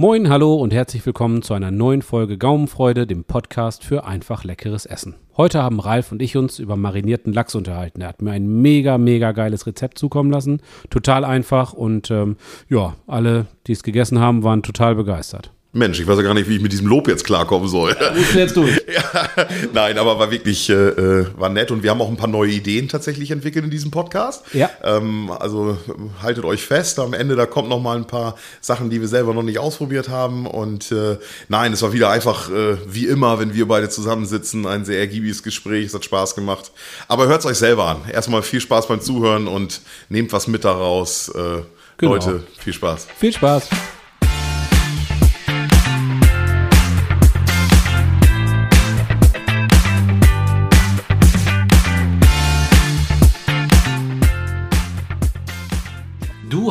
Moin, hallo und herzlich willkommen zu einer neuen Folge Gaumenfreude, dem Podcast für einfach leckeres Essen. Heute haben Ralf und ich uns über marinierten Lachs unterhalten. Er hat mir ein mega, mega geiles Rezept zukommen lassen. Total einfach und ähm, ja, alle, die es gegessen haben, waren total begeistert. Mensch, ich weiß ja gar nicht, wie ich mit diesem Lob jetzt klarkommen soll. Musst du jetzt durch. ja, nein, aber war wirklich äh, äh, war nett und wir haben auch ein paar neue Ideen tatsächlich entwickelt in diesem Podcast. Ja. Ähm, also haltet euch fest, am Ende da kommt noch mal ein paar Sachen, die wir selber noch nicht ausprobiert haben und äh, nein, es war wieder einfach äh, wie immer, wenn wir beide zusammensitzen, ein sehr ergiebiges Gespräch, es hat Spaß gemacht. Aber hört es euch selber an. Erstmal viel Spaß beim Zuhören und nehmt was mit daraus. Äh, Genau. Leute, viel Spaß. Viel Spaß.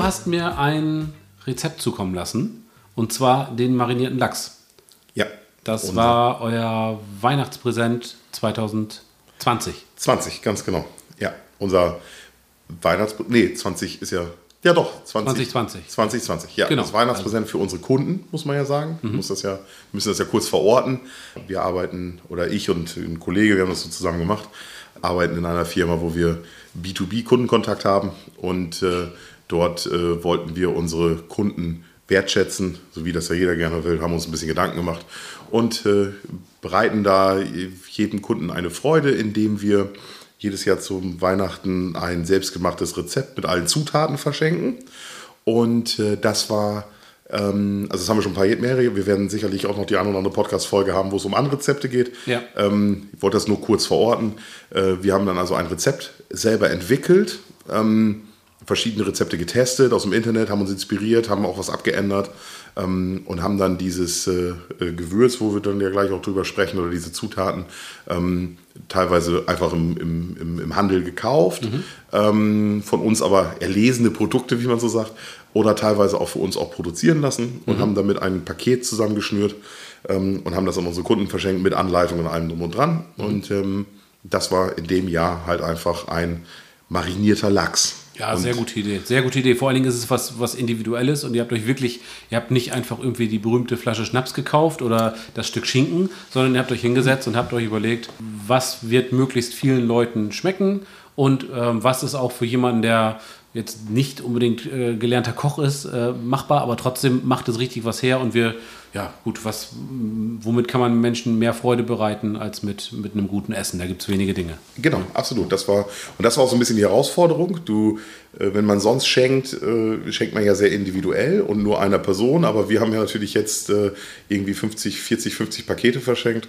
Hast mir ein Rezept zukommen lassen und zwar den marinierten Lachs. Ja. Das Unser- war euer Weihnachtspräsent 2020. 20, ganz genau. Ja, unser Weihnachts... Nee, 20 ist ja... Ja doch, 20, 2020. 2020, ja. Genau. Das Weihnachtspräsent für unsere Kunden, muss man ja sagen. Mhm. Muss das ja, müssen das ja kurz verorten. Wir arbeiten, oder ich und ein Kollege, wir haben das so zusammen gemacht, arbeiten in einer Firma, wo wir B2B-Kundenkontakt haben. Und äh, dort äh, wollten wir unsere Kunden wertschätzen, so wie das ja jeder gerne will, haben uns ein bisschen Gedanken gemacht und äh, bereiten da jedem Kunden eine Freude, indem wir jedes Jahr zum Weihnachten ein selbstgemachtes Rezept mit allen Zutaten verschenken. Und äh, das war, ähm, also das haben wir schon ein paar mehrere. Wir werden sicherlich auch noch die eine oder andere Podcast-Folge haben, wo es um andere Rezepte geht. Ja. Ähm, ich wollte das nur kurz verorten. Äh, wir haben dann also ein Rezept selber entwickelt, ähm, verschiedene Rezepte getestet aus dem Internet, haben uns inspiriert, haben auch was abgeändert ähm, und haben dann dieses äh, äh, Gewürz, wo wir dann ja gleich auch drüber sprechen, oder diese Zutaten, ähm, teilweise einfach im, im, im, Handel gekauft, ähm, von uns aber erlesene Produkte, wie man so sagt, oder teilweise auch für uns auch produzieren lassen und haben damit ein Paket zusammengeschnürt ähm, und haben das an unsere Kunden verschenkt mit Anleitungen und allem drum und dran. Und ähm, das war in dem Jahr halt einfach ein marinierter Lachs. Ja, und sehr gute Idee. Sehr gute Idee. Vor allen Dingen ist es was, was Individuelles und ihr habt euch wirklich, ihr habt nicht einfach irgendwie die berühmte Flasche Schnaps gekauft oder das Stück Schinken, sondern ihr habt euch hingesetzt und habt euch überlegt, was wird möglichst vielen Leuten schmecken und ähm, was ist auch für jemanden, der jetzt nicht unbedingt äh, gelernter Koch ist, äh, machbar, aber trotzdem macht es richtig was her und wir, ja gut, was, m, womit kann man Menschen mehr Freude bereiten als mit, mit einem guten Essen? Da gibt es wenige Dinge. Genau, absolut. Das war, und das war auch so ein bisschen die Herausforderung. Du, äh, wenn man sonst schenkt, äh, schenkt man ja sehr individuell und nur einer Person. Aber wir haben ja natürlich jetzt äh, irgendwie 50, 40, 50 Pakete verschenkt.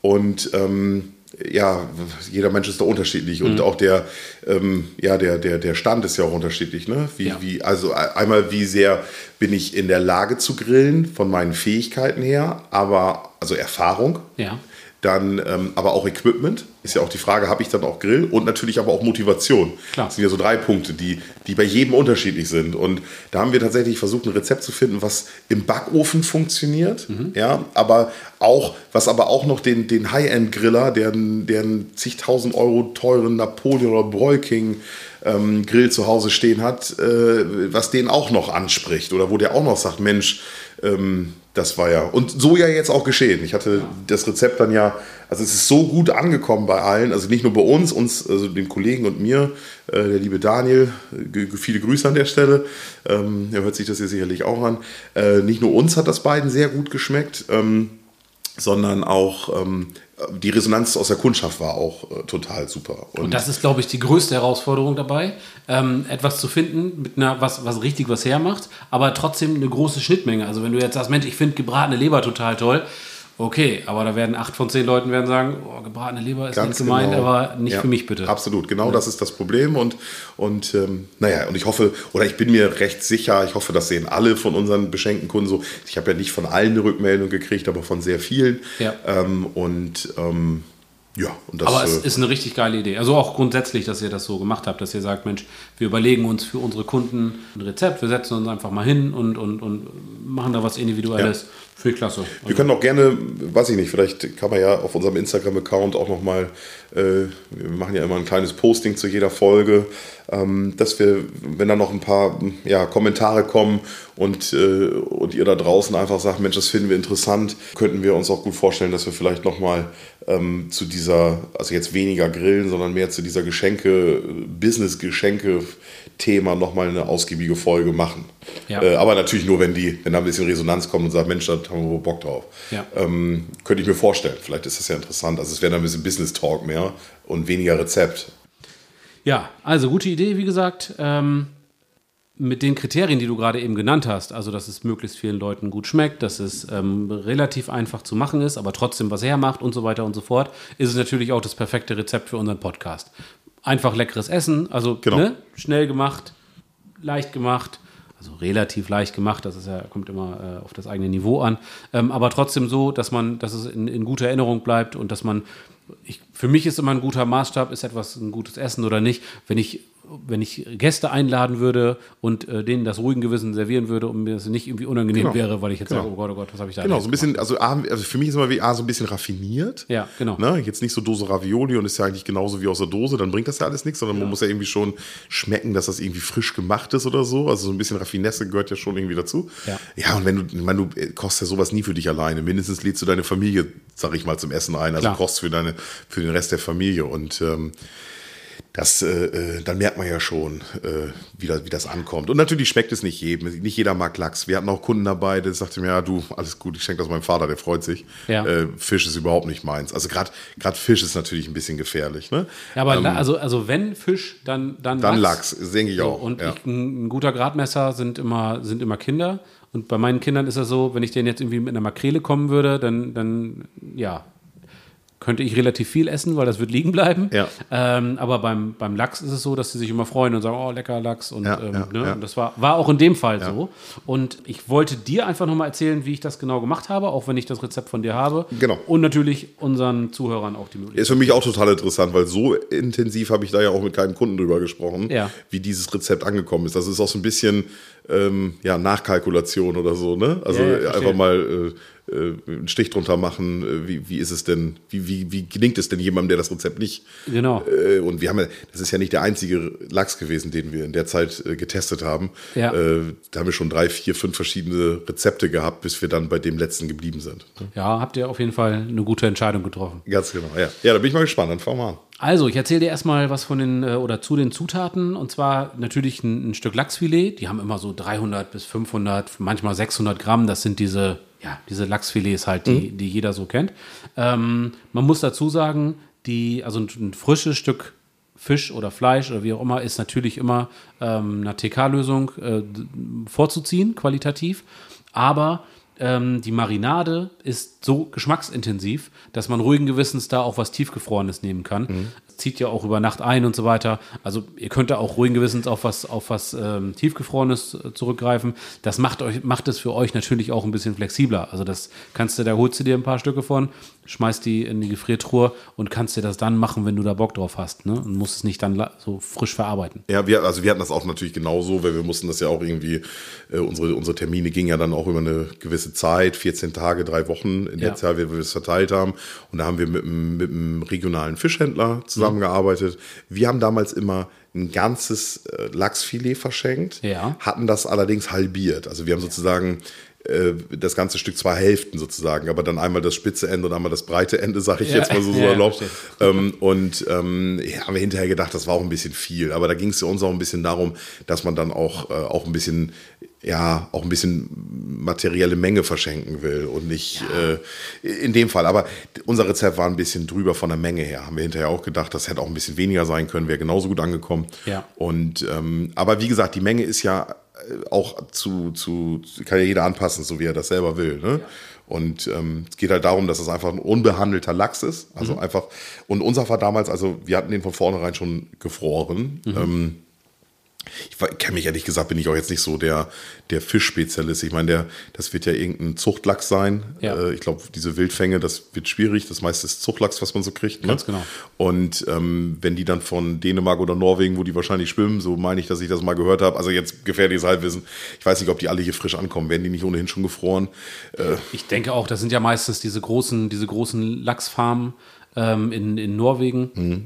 Und ähm, ja, jeder Mensch ist da unterschiedlich und auch der, ähm, ja, der, der, der Stand ist ja auch unterschiedlich. Ne? Wie, Ja. wie, also einmal, wie sehr bin ich in der Lage zu grillen von meinen Fähigkeiten her, aber also Erfahrung. Ja. Dann ähm, aber auch Equipment, ist ja auch die Frage, habe ich dann auch Grill und natürlich aber auch Motivation. Klar. Das sind ja so drei Punkte, die, die bei jedem unterschiedlich sind. Und da haben wir tatsächlich versucht, ein Rezept zu finden, was im Backofen funktioniert, ja, aber auch, was aber auch noch den, den High-End-Griller, der, der einen zigtausend Euro teuren Napoleon oder Broil King ähm, Grill zu Hause stehen hat, äh, was den auch noch anspricht oder wo der auch noch sagt, Mensch, ähm, das war ja, und so ja jetzt auch geschehen. Ich hatte das Rezept dann ja, also es ist so gut angekommen bei allen, also nicht nur bei uns, uns, also den Kollegen und mir, äh, der liebe Daniel, äh, viele Grüße an der Stelle, ähm, er hört sich das hier sicherlich auch an. Äh, nicht nur uns hat das beiden sehr gut geschmeckt, ähm, sondern auch ähm, die Resonanz aus der Kundschaft war auch äh, total super. Und das ist, glaube ich, die größte Herausforderung dabei, ähm, etwas zu finden, mit einer, was, was richtig was hermacht, aber trotzdem eine große Schnittmenge. Also wenn du jetzt sagst, Mensch, ich finde gebratene Leber total toll, okay, aber da werden acht von zehn Leuten werden sagen, oh, gebratene Leber ist Ganz nicht gemeint, genau. aber nicht Ja, für mich bitte. Absolut, genau das ist das Problem. Und, und ähm, naja, und ich hoffe, oder ich bin mir recht sicher, ich hoffe, das sehen alle von unseren beschenkten Kunden so. Ich habe ja nicht von allen eine Rückmeldung gekriegt, aber von sehr vielen. Ja. Ähm, und ähm, Ja, und das, Aber es äh, ist eine richtig geile Idee. Also auch grundsätzlich, dass ihr das so gemacht habt, dass ihr sagt, Mensch, wir überlegen uns für unsere Kunden ein Rezept, wir setzen uns einfach mal hin und, und, und machen da was Individuelles. Finde ich klasse. Wir können auch gerne, weiß ich nicht, vielleicht kann man ja auf unserem Instagram-Account auch nochmal, äh, wir machen ja immer ein kleines Posting zu jeder Folge, ähm, dass wir, wenn da noch ein paar ja, Kommentare kommen und, äh, und ihr da draußen einfach sagt, Mensch, das finden wir interessant, könnten wir uns auch gut vorstellen, dass wir vielleicht nochmal ähm, zu dieser, also jetzt weniger Grillen, sondern mehr zu dieser Geschenke, Business-Geschenke-Thema nochmal eine ausgiebige Folge machen. Ja. Äh, aber natürlich nur, wenn die, wenn da ein bisschen Resonanz kommt und sagt, Mensch, da haben wir Bock drauf. Ja. Ähm, könnte ich mir vorstellen. Vielleicht ist das ja interessant. Also es wäre dann ein bisschen Business Talk mehr und weniger Rezept. Ja, also gute Idee, wie gesagt. Ähm, mit den Kriterien, die du gerade eben genannt hast, also dass es möglichst vielen Leuten gut schmeckt, dass es ähm, relativ einfach zu machen ist, aber trotzdem was hermacht und so weiter und so fort, ist es natürlich auch das perfekte Rezept für unseren Podcast. Einfach leckeres Essen, also Genau. ne, schnell gemacht, leicht gemacht, also relativ leicht gemacht, das ist ja, kommt immer äh, auf das eigene Niveau an, ähm, aber trotzdem so, dass man, dass es in, in guter Erinnerung bleibt und dass man, ich, für mich ist immer ein guter Maßstab, ist etwas ein gutes Essen oder nicht, wenn ich wenn ich Gäste einladen würde und äh, denen das ruhigen Gewissen servieren würde und mir das nicht irgendwie unangenehm Genau. wäre, weil ich jetzt Genau. sage, oh Gott, oh Gott, was habe ich da Genau, so ein bisschen, also, A, also für mich ist immer wie A, so ein bisschen raffiniert. Ja, genau. Ne? Jetzt nicht so Dose Ravioli und ist ja eigentlich genauso wie aus der Dose, dann bringt das ja alles nichts, sondern man muss ja irgendwie schon schmecken, dass das irgendwie frisch gemacht ist oder so. Also so ein bisschen Raffinesse gehört ja schon irgendwie dazu. Ja. ja und wenn du, ich meine, du kochst ja sowas nie für dich alleine. Mindestens lädst du deine Familie, sag ich mal, zum Essen ein. Also Klar. kochst für deine, für den Rest der Familie. Und ähm, das, äh, äh, dann merkt man ja schon, äh, wie, das, wie das ankommt. Und natürlich schmeckt es nicht jedem. Nicht jeder mag Lachs. Wir hatten auch Kunden dabei, der sagte mir, ja, du, alles gut, ich schenke das meinem Vater, der freut sich. Ja. Äh, Fisch ist überhaupt nicht meins. Also gerade Fisch ist natürlich ein bisschen gefährlich. Ne? Ja, aber Ähm, also, also wenn Fisch, dann, dann, dann Lachs, denke ich So, auch. und ja. ich, ein, ein guter Gradmesser sind immer, sind immer Kinder. Und bei meinen Kindern ist das so, wenn ich denen jetzt irgendwie mit einer Makrele kommen würde, dann, dann ja, könnte ich relativ viel essen, weil das wird liegen bleiben. Ja. Ähm, aber beim, beim Lachs ist es so, dass sie sich immer freuen und sagen, oh, lecker Lachs. Und, Ja, ähm, ja, ne? und das war, war auch in dem Fall so. Und ich wollte dir einfach nochmal erzählen, wie ich das genau gemacht habe, auch wenn ich das Rezept von dir habe. Genau. Und natürlich unseren Zuhörern auch die Möglichkeit. Ist für mich auch total interessant, weil so intensiv habe ich da ja auch mit keinem Kunden drüber gesprochen, wie dieses Rezept angekommen ist. Das ist auch so ein bisschen ähm, ja, Nachkalkulation oder so, ne? Also einfach mal äh, einen Stich drunter machen, äh, wie, wie ist es denn, wie, wie, wie gelingt es denn jemandem, der das Rezept nicht Genau. äh, und wir haben ja, das ist ja nicht der einzige Lachs gewesen, den wir in der Zeit äh, getestet haben. Ja. Äh, da haben wir schon drei, vier, fünf verschiedene Rezepte gehabt, bis wir dann bei dem letzten geblieben sind. Ja, habt ihr auf jeden Fall eine gute Entscheidung getroffen. Ganz genau, ja. Ja, da bin ich mal gespannt, dann fangen wir an. Also, ich erzähle dir erstmal was von den äh, oder zu den Zutaten und zwar natürlich ein, ein Stück Lachsfilet. Die haben immer so 300 bis 500, manchmal 600 Gramm. Das sind diese, ja, diese Lachsfilets halt, die, die jeder so kennt. Ähm, man muss dazu sagen, die, also ein, ein frisches Stück Fisch oder Fleisch oder wie auch immer ist natürlich immer ähm, einer TK-Lösung äh, vorzuziehen, qualitativ. Aber ähm, die Marinade ist so geschmacksintensiv, dass man ruhigen Gewissens da auch was Tiefgefrorenes nehmen kann. Zieht ja auch über Nacht ein und so weiter. Also ihr könnt da auch ruhigen Gewissens auf was, auf was ähm, Tiefgefrorenes äh, zurückgreifen. Das macht, euch, macht es für euch natürlich auch ein bisschen flexibler. Also das kannst du, da holst du dir ein paar Stücke von, schmeißt die in die Gefriertruhe und kannst dir das dann machen, wenn du da Bock drauf hast. Ne? Und musst es nicht dann so frisch verarbeiten. Ja, wir, also wir hatten das auch natürlich genauso, weil wir mussten das ja auch irgendwie, äh, unsere, unsere Termine gingen ja dann auch über eine gewisse Zeit, 14 Tage, drei Wochen in der Ja. Zeit, wie wir es verteilt haben. Und da haben wir mit, einem- mit einem regionalen Fischhändler zusammengearbeitet. Wir haben damals immer ein ganzes äh, Lachsfilet verschenkt, Ja. hatten das allerdings halbiert. Also wir haben sozusagen das ganze Stück zwei Hälften sozusagen, aber dann einmal das spitze Ende und einmal das breite Ende, sage ich Ja. jetzt mal so, so Ja, ja, erlaubt. Ähm, und ähm, ja, haben wir hinterher gedacht, das war auch ein bisschen viel. Aber da ging es uns auch ein bisschen darum, dass man dann auch, äh, auch ein bisschen, ja, auch ein bisschen materielle Menge verschenken will und nicht äh, in dem Fall. Aber unser Rezept war ein bisschen drüber von der Menge her. Haben wir hinterher auch gedacht, das hätte auch ein bisschen weniger sein können, wäre genauso gut angekommen. Ja. Und ähm, aber wie gesagt, die Menge ist ja äh, auch zu, zu, kann ja jeder anpassen, so wie er das selber will. Ne? Und ähm, es geht halt darum, dass es einfach ein unbehandelter Lachs ist. Also Mhm. einfach, und unser war damals, also wir hatten den von vornherein schon gefroren. Mhm. Ähm, Ich kenne mich ehrlich gesagt, bin ich auch jetzt nicht so der, der Fischspezialist. Ich meine, der, das wird ja irgendein Zuchtlachs sein. Ja. Äh, ich glaube, diese Wildfänge, das wird schwierig. Das meiste ist Zuchtlachs, was man so kriegt. Ne? Ganz genau. Und ähm, wenn die dann von Dänemark oder Norwegen, wo die wahrscheinlich schwimmen, so meine ich, dass ich das mal gehört habe. Also jetzt gefährliches Halbwissen. Ich weiß nicht, ob die alle hier frisch ankommen. Werden die nicht ohnehin schon gefroren? Äh, Ich denke auch, das sind ja meistens diese großen, diese großen Lachsfarmen ähm, in, in Norwegen. Mhm.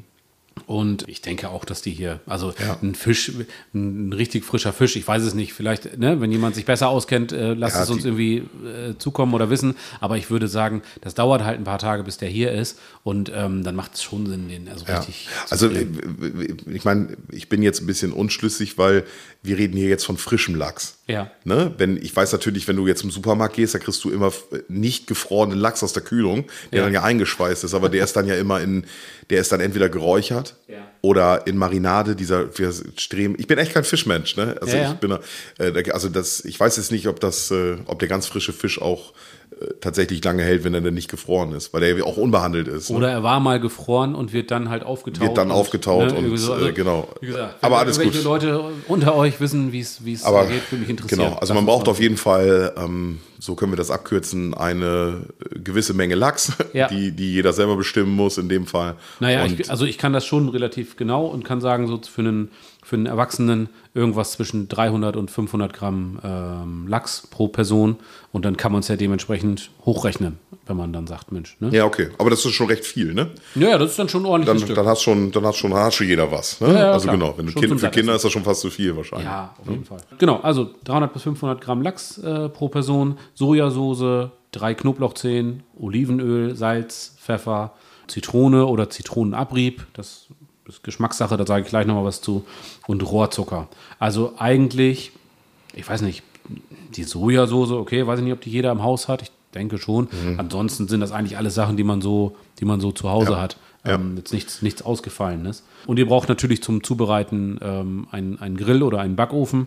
Und ich denke auch, dass die hier, also Ja. ein Fisch, ein richtig frischer Fisch, ich weiß es nicht, vielleicht, ne, wenn jemand sich besser auskennt, äh, lasst Ja, es uns irgendwie äh, zukommen oder wissen. Aber ich würde sagen, das dauert halt ein paar Tage, bis der hier ist. Und ähm, dann macht es schon Sinn, den also Ja. richtig Also äh, ich meine, ich bin jetzt ein bisschen unschlüssig, weil wir reden hier jetzt von frischem Lachs. Ja. Ne? Wenn, ich weiß natürlich, wenn du jetzt im Supermarkt gehst, da kriegst du immer nicht gefrorenen Lachs aus der Kühlung, der dann ja eingeschweißt ist, aber der ist dann ja immer in, der ist dann entweder geräuchert Ja. oder in Marinade, dieser wir Streben. Ich bin echt kein Fischmensch, ne? Also Ja, ich bin, äh, also das, ich weiß jetzt nicht, ob das, äh, ob der ganz frische Fisch auch tatsächlich lange hält, wenn er dann nicht gefroren ist, weil der ja auch unbehandelt ist. ne? Oder er war mal gefroren und wird dann halt aufgetaut. Wird dann und, aufgetaut und, irgendwie so. äh, genau. Wie gesagt, Aber alles gut. Leute unter euch wissen, wie es wie es geht, würde mich interessieren. Genau, also man braucht auf jeden Fall, ähm, so können wir das abkürzen, eine äh, gewisse Menge Lachs, Ja. die, die jeder selber bestimmen muss in dem Fall. Naja, und, ich, also ich kann das schon relativ genau und kann sagen, so für einen, für einen Erwachsenen irgendwas zwischen 300 und 500 Gramm ähm, Lachs pro Person und dann kann man es ja dementsprechend hochrechnen, wenn man dann sagt, Mensch, ne? ja, okay, aber das ist schon recht viel, ne? Ja, das ist dann schon ein ordentliches Dann, Stück. dann hast schon, dann hast schon, hast schon jeder was. Ne? Ja, ja, also klar. genau, wenn du kind, für Kinder ist das schon fast zu viel wahrscheinlich. Ja, auf jeden Fall. Genau, also 300 bis 500 Gramm Lachs äh, pro Person, Sojasauce, drei Knoblauchzehen, Olivenöl, Salz, Pfeffer, Zitrone oder Zitronenabrieb. Das ist Geschmackssache, da sage ich gleich nochmal was zu. Und Rohrzucker. Also eigentlich, ich weiß nicht, die Sojasauce, okay, weiß ich nicht, ob die jeder im Haus hat. Ich denke schon. Ansonsten sind das eigentlich alles Sachen, die man so, die man so zu Hause Ja. hat. Ja. Ähm, jetzt nichts, nichts Ausgefallenes. Und ihr braucht natürlich zum Zubereiten ähm, einen, einen Grill oder einen Backofen.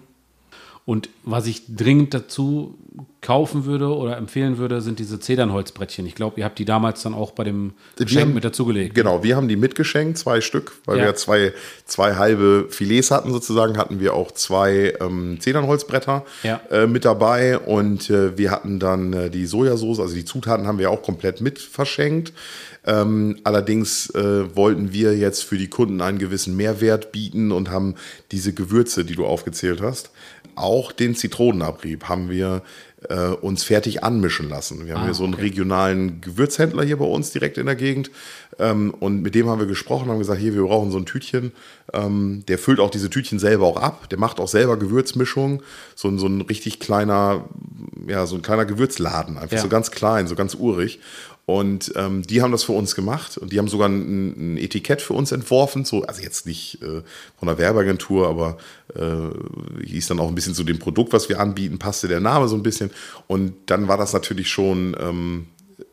Und was ich dringend dazu kaufen würde oder empfehlen würde, sind diese Zedernholzbrettchen. Ich glaube, ihr habt die damals dann auch bei dem Geschenk haben- mit dazugelegt. Genau, wir haben die mitgeschenkt, zwei Stück, weil Ja. wir zwei, zwei halbe Filets hatten sozusagen, hatten wir auch zwei ähm, Zedernholzbretter Ja. äh, mit dabei und äh, wir hatten dann äh, die Sojasauce, also die Zutaten haben wir auch komplett mit verschenkt. Ähm, allerdings äh, wollten wir jetzt für die Kunden einen gewissen Mehrwert bieten und haben diese Gewürze, die du aufgezählt hast, auch den Zitronenabrieb haben wir äh, uns fertig anmischen lassen. Wir haben Ah, hier so einen okay. regionalen Gewürzhändler hier bei uns direkt in der Gegend. Ähm, und mit dem haben wir gesprochen, haben gesagt, hier, wir brauchen so ein Tütchen. Ähm, der füllt auch diese Tütchen selber auch ab. Der macht auch selber Gewürzmischung. So, ein- so ein richtig kleiner, ja, so ein kleiner Gewürzladen. Einfach Ja. so ganz klein, so ganz urig. Und ähm, die haben das für uns gemacht und die haben sogar ein, ein Etikett für uns entworfen, so, also jetzt nicht äh, von der Werbeagentur, aber äh, hieß dann auch ein bisschen zu dem Produkt, was wir anbieten, passte der Name so ein bisschen. Und dann war das natürlich schon ähm,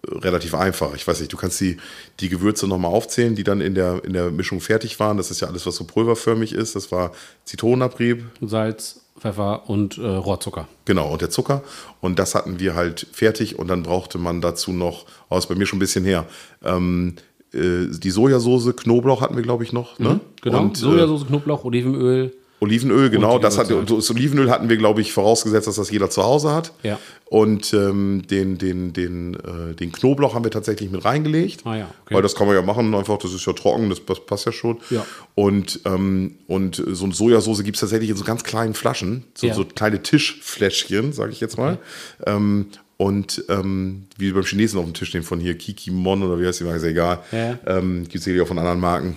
relativ einfach. Ich weiß nicht, du kannst die, die Gewürze nochmal aufzählen, die dann in der, in der Mischung fertig waren. Das ist ja alles, was so pulverförmig ist. Das war Zitronenabrieb, Salz, Pfeffer und äh, Rohrzucker. Genau, und der Zucker. Und das hatten wir halt fertig. Und dann brauchte man dazu noch, oh, ist bei mir schon ein bisschen her, ähm, äh, die Sojasauce, Knoblauch hatten wir, glaube ich, noch. Ne? Genau, Und, äh, Sojasauce, Knoblauch, Olivenöl. Olivenöl, genau. Das, hat, das Olivenöl hatten wir, glaube ich, vorausgesetzt, dass das jeder zu Hause hat. Ja. Und ähm, den, den, den, äh, den Knoblauch haben wir tatsächlich mit reingelegt. Ah ja, okay. Weil das kann man ja machen, einfach, das ist ja trocken, das, das passt ja schon. Ja. Und, ähm, und so eine Sojasauce gibt es tatsächlich in so ganz kleinen Flaschen, so, Ja. so kleine Tischfläschchen, sage ich jetzt mal. Ähm, und ähm, wie beim Chinesen auf dem Tisch stehen von hier, Kikimon oder wie heißt die Marke, ist ja egal. Ja. Ähm, Gibt es sicherlich auch von anderen Marken.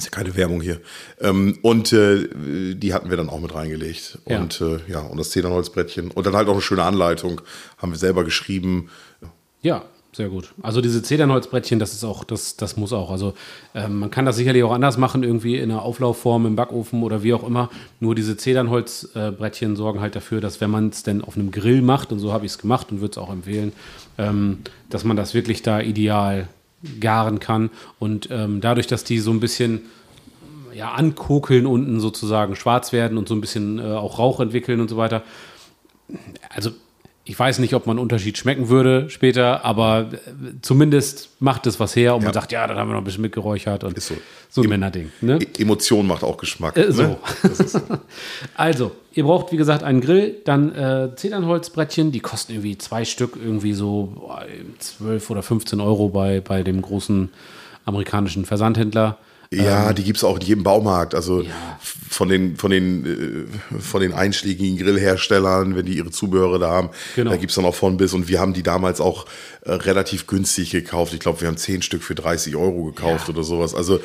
Ist ja keine Werbung hier. Ähm, und äh, die hatten wir dann auch mit reingelegt. Ja. Und äh, ja, und das Zedernholzbrettchen. Und dann halt auch eine schöne Anleitung. Haben wir selber geschrieben. Ja, sehr gut. Also diese Zedernholzbrettchen, das ist auch, das, das muss auch. Also ähm, man kann das sicherlich auch anders machen, irgendwie in einer Auflaufform im Backofen oder wie auch immer. Nur diese Zedernholzbrettchen sorgen halt dafür, dass wenn man es denn auf einem Grill macht, und so habe ich es gemacht und würde es auch empfehlen, ähm, dass man das wirklich da ideal garen kann. Und ähm, dadurch, dass die so ein bisschen ja, ankokeln unten sozusagen schwarz werden und so ein bisschen äh, auch Rauch entwickeln und so weiter. Also ich weiß nicht, ob man einen Unterschied schmecken würde später, aber äh, zumindest macht es was her und man sagt, ja, dann haben wir noch ein bisschen mitgeräuchert und Ist so. so ein Em- Männerding. Ne? Emotion macht auch Geschmack. Äh, so. Ne? Ist, Also, ihr braucht, wie gesagt, einen Grill, dann äh, Zedernholzbrettchen, die kosten irgendwie zwei Stück, irgendwie so boah, 12 oder 15 Euro bei, bei dem großen amerikanischen Versandhändler. ja, die gibt es auch in jedem Baumarkt. Also Ja. von den, von, den, äh, von den einschlägigen Grillherstellern, wenn die ihre Zubehöre da haben, Genau. da gibt es dann auch von bis. Und wir haben die damals auch äh, relativ günstig gekauft. Ich glaube, wir haben 10 Stück für 30 Euro gekauft Ja. oder sowas. Also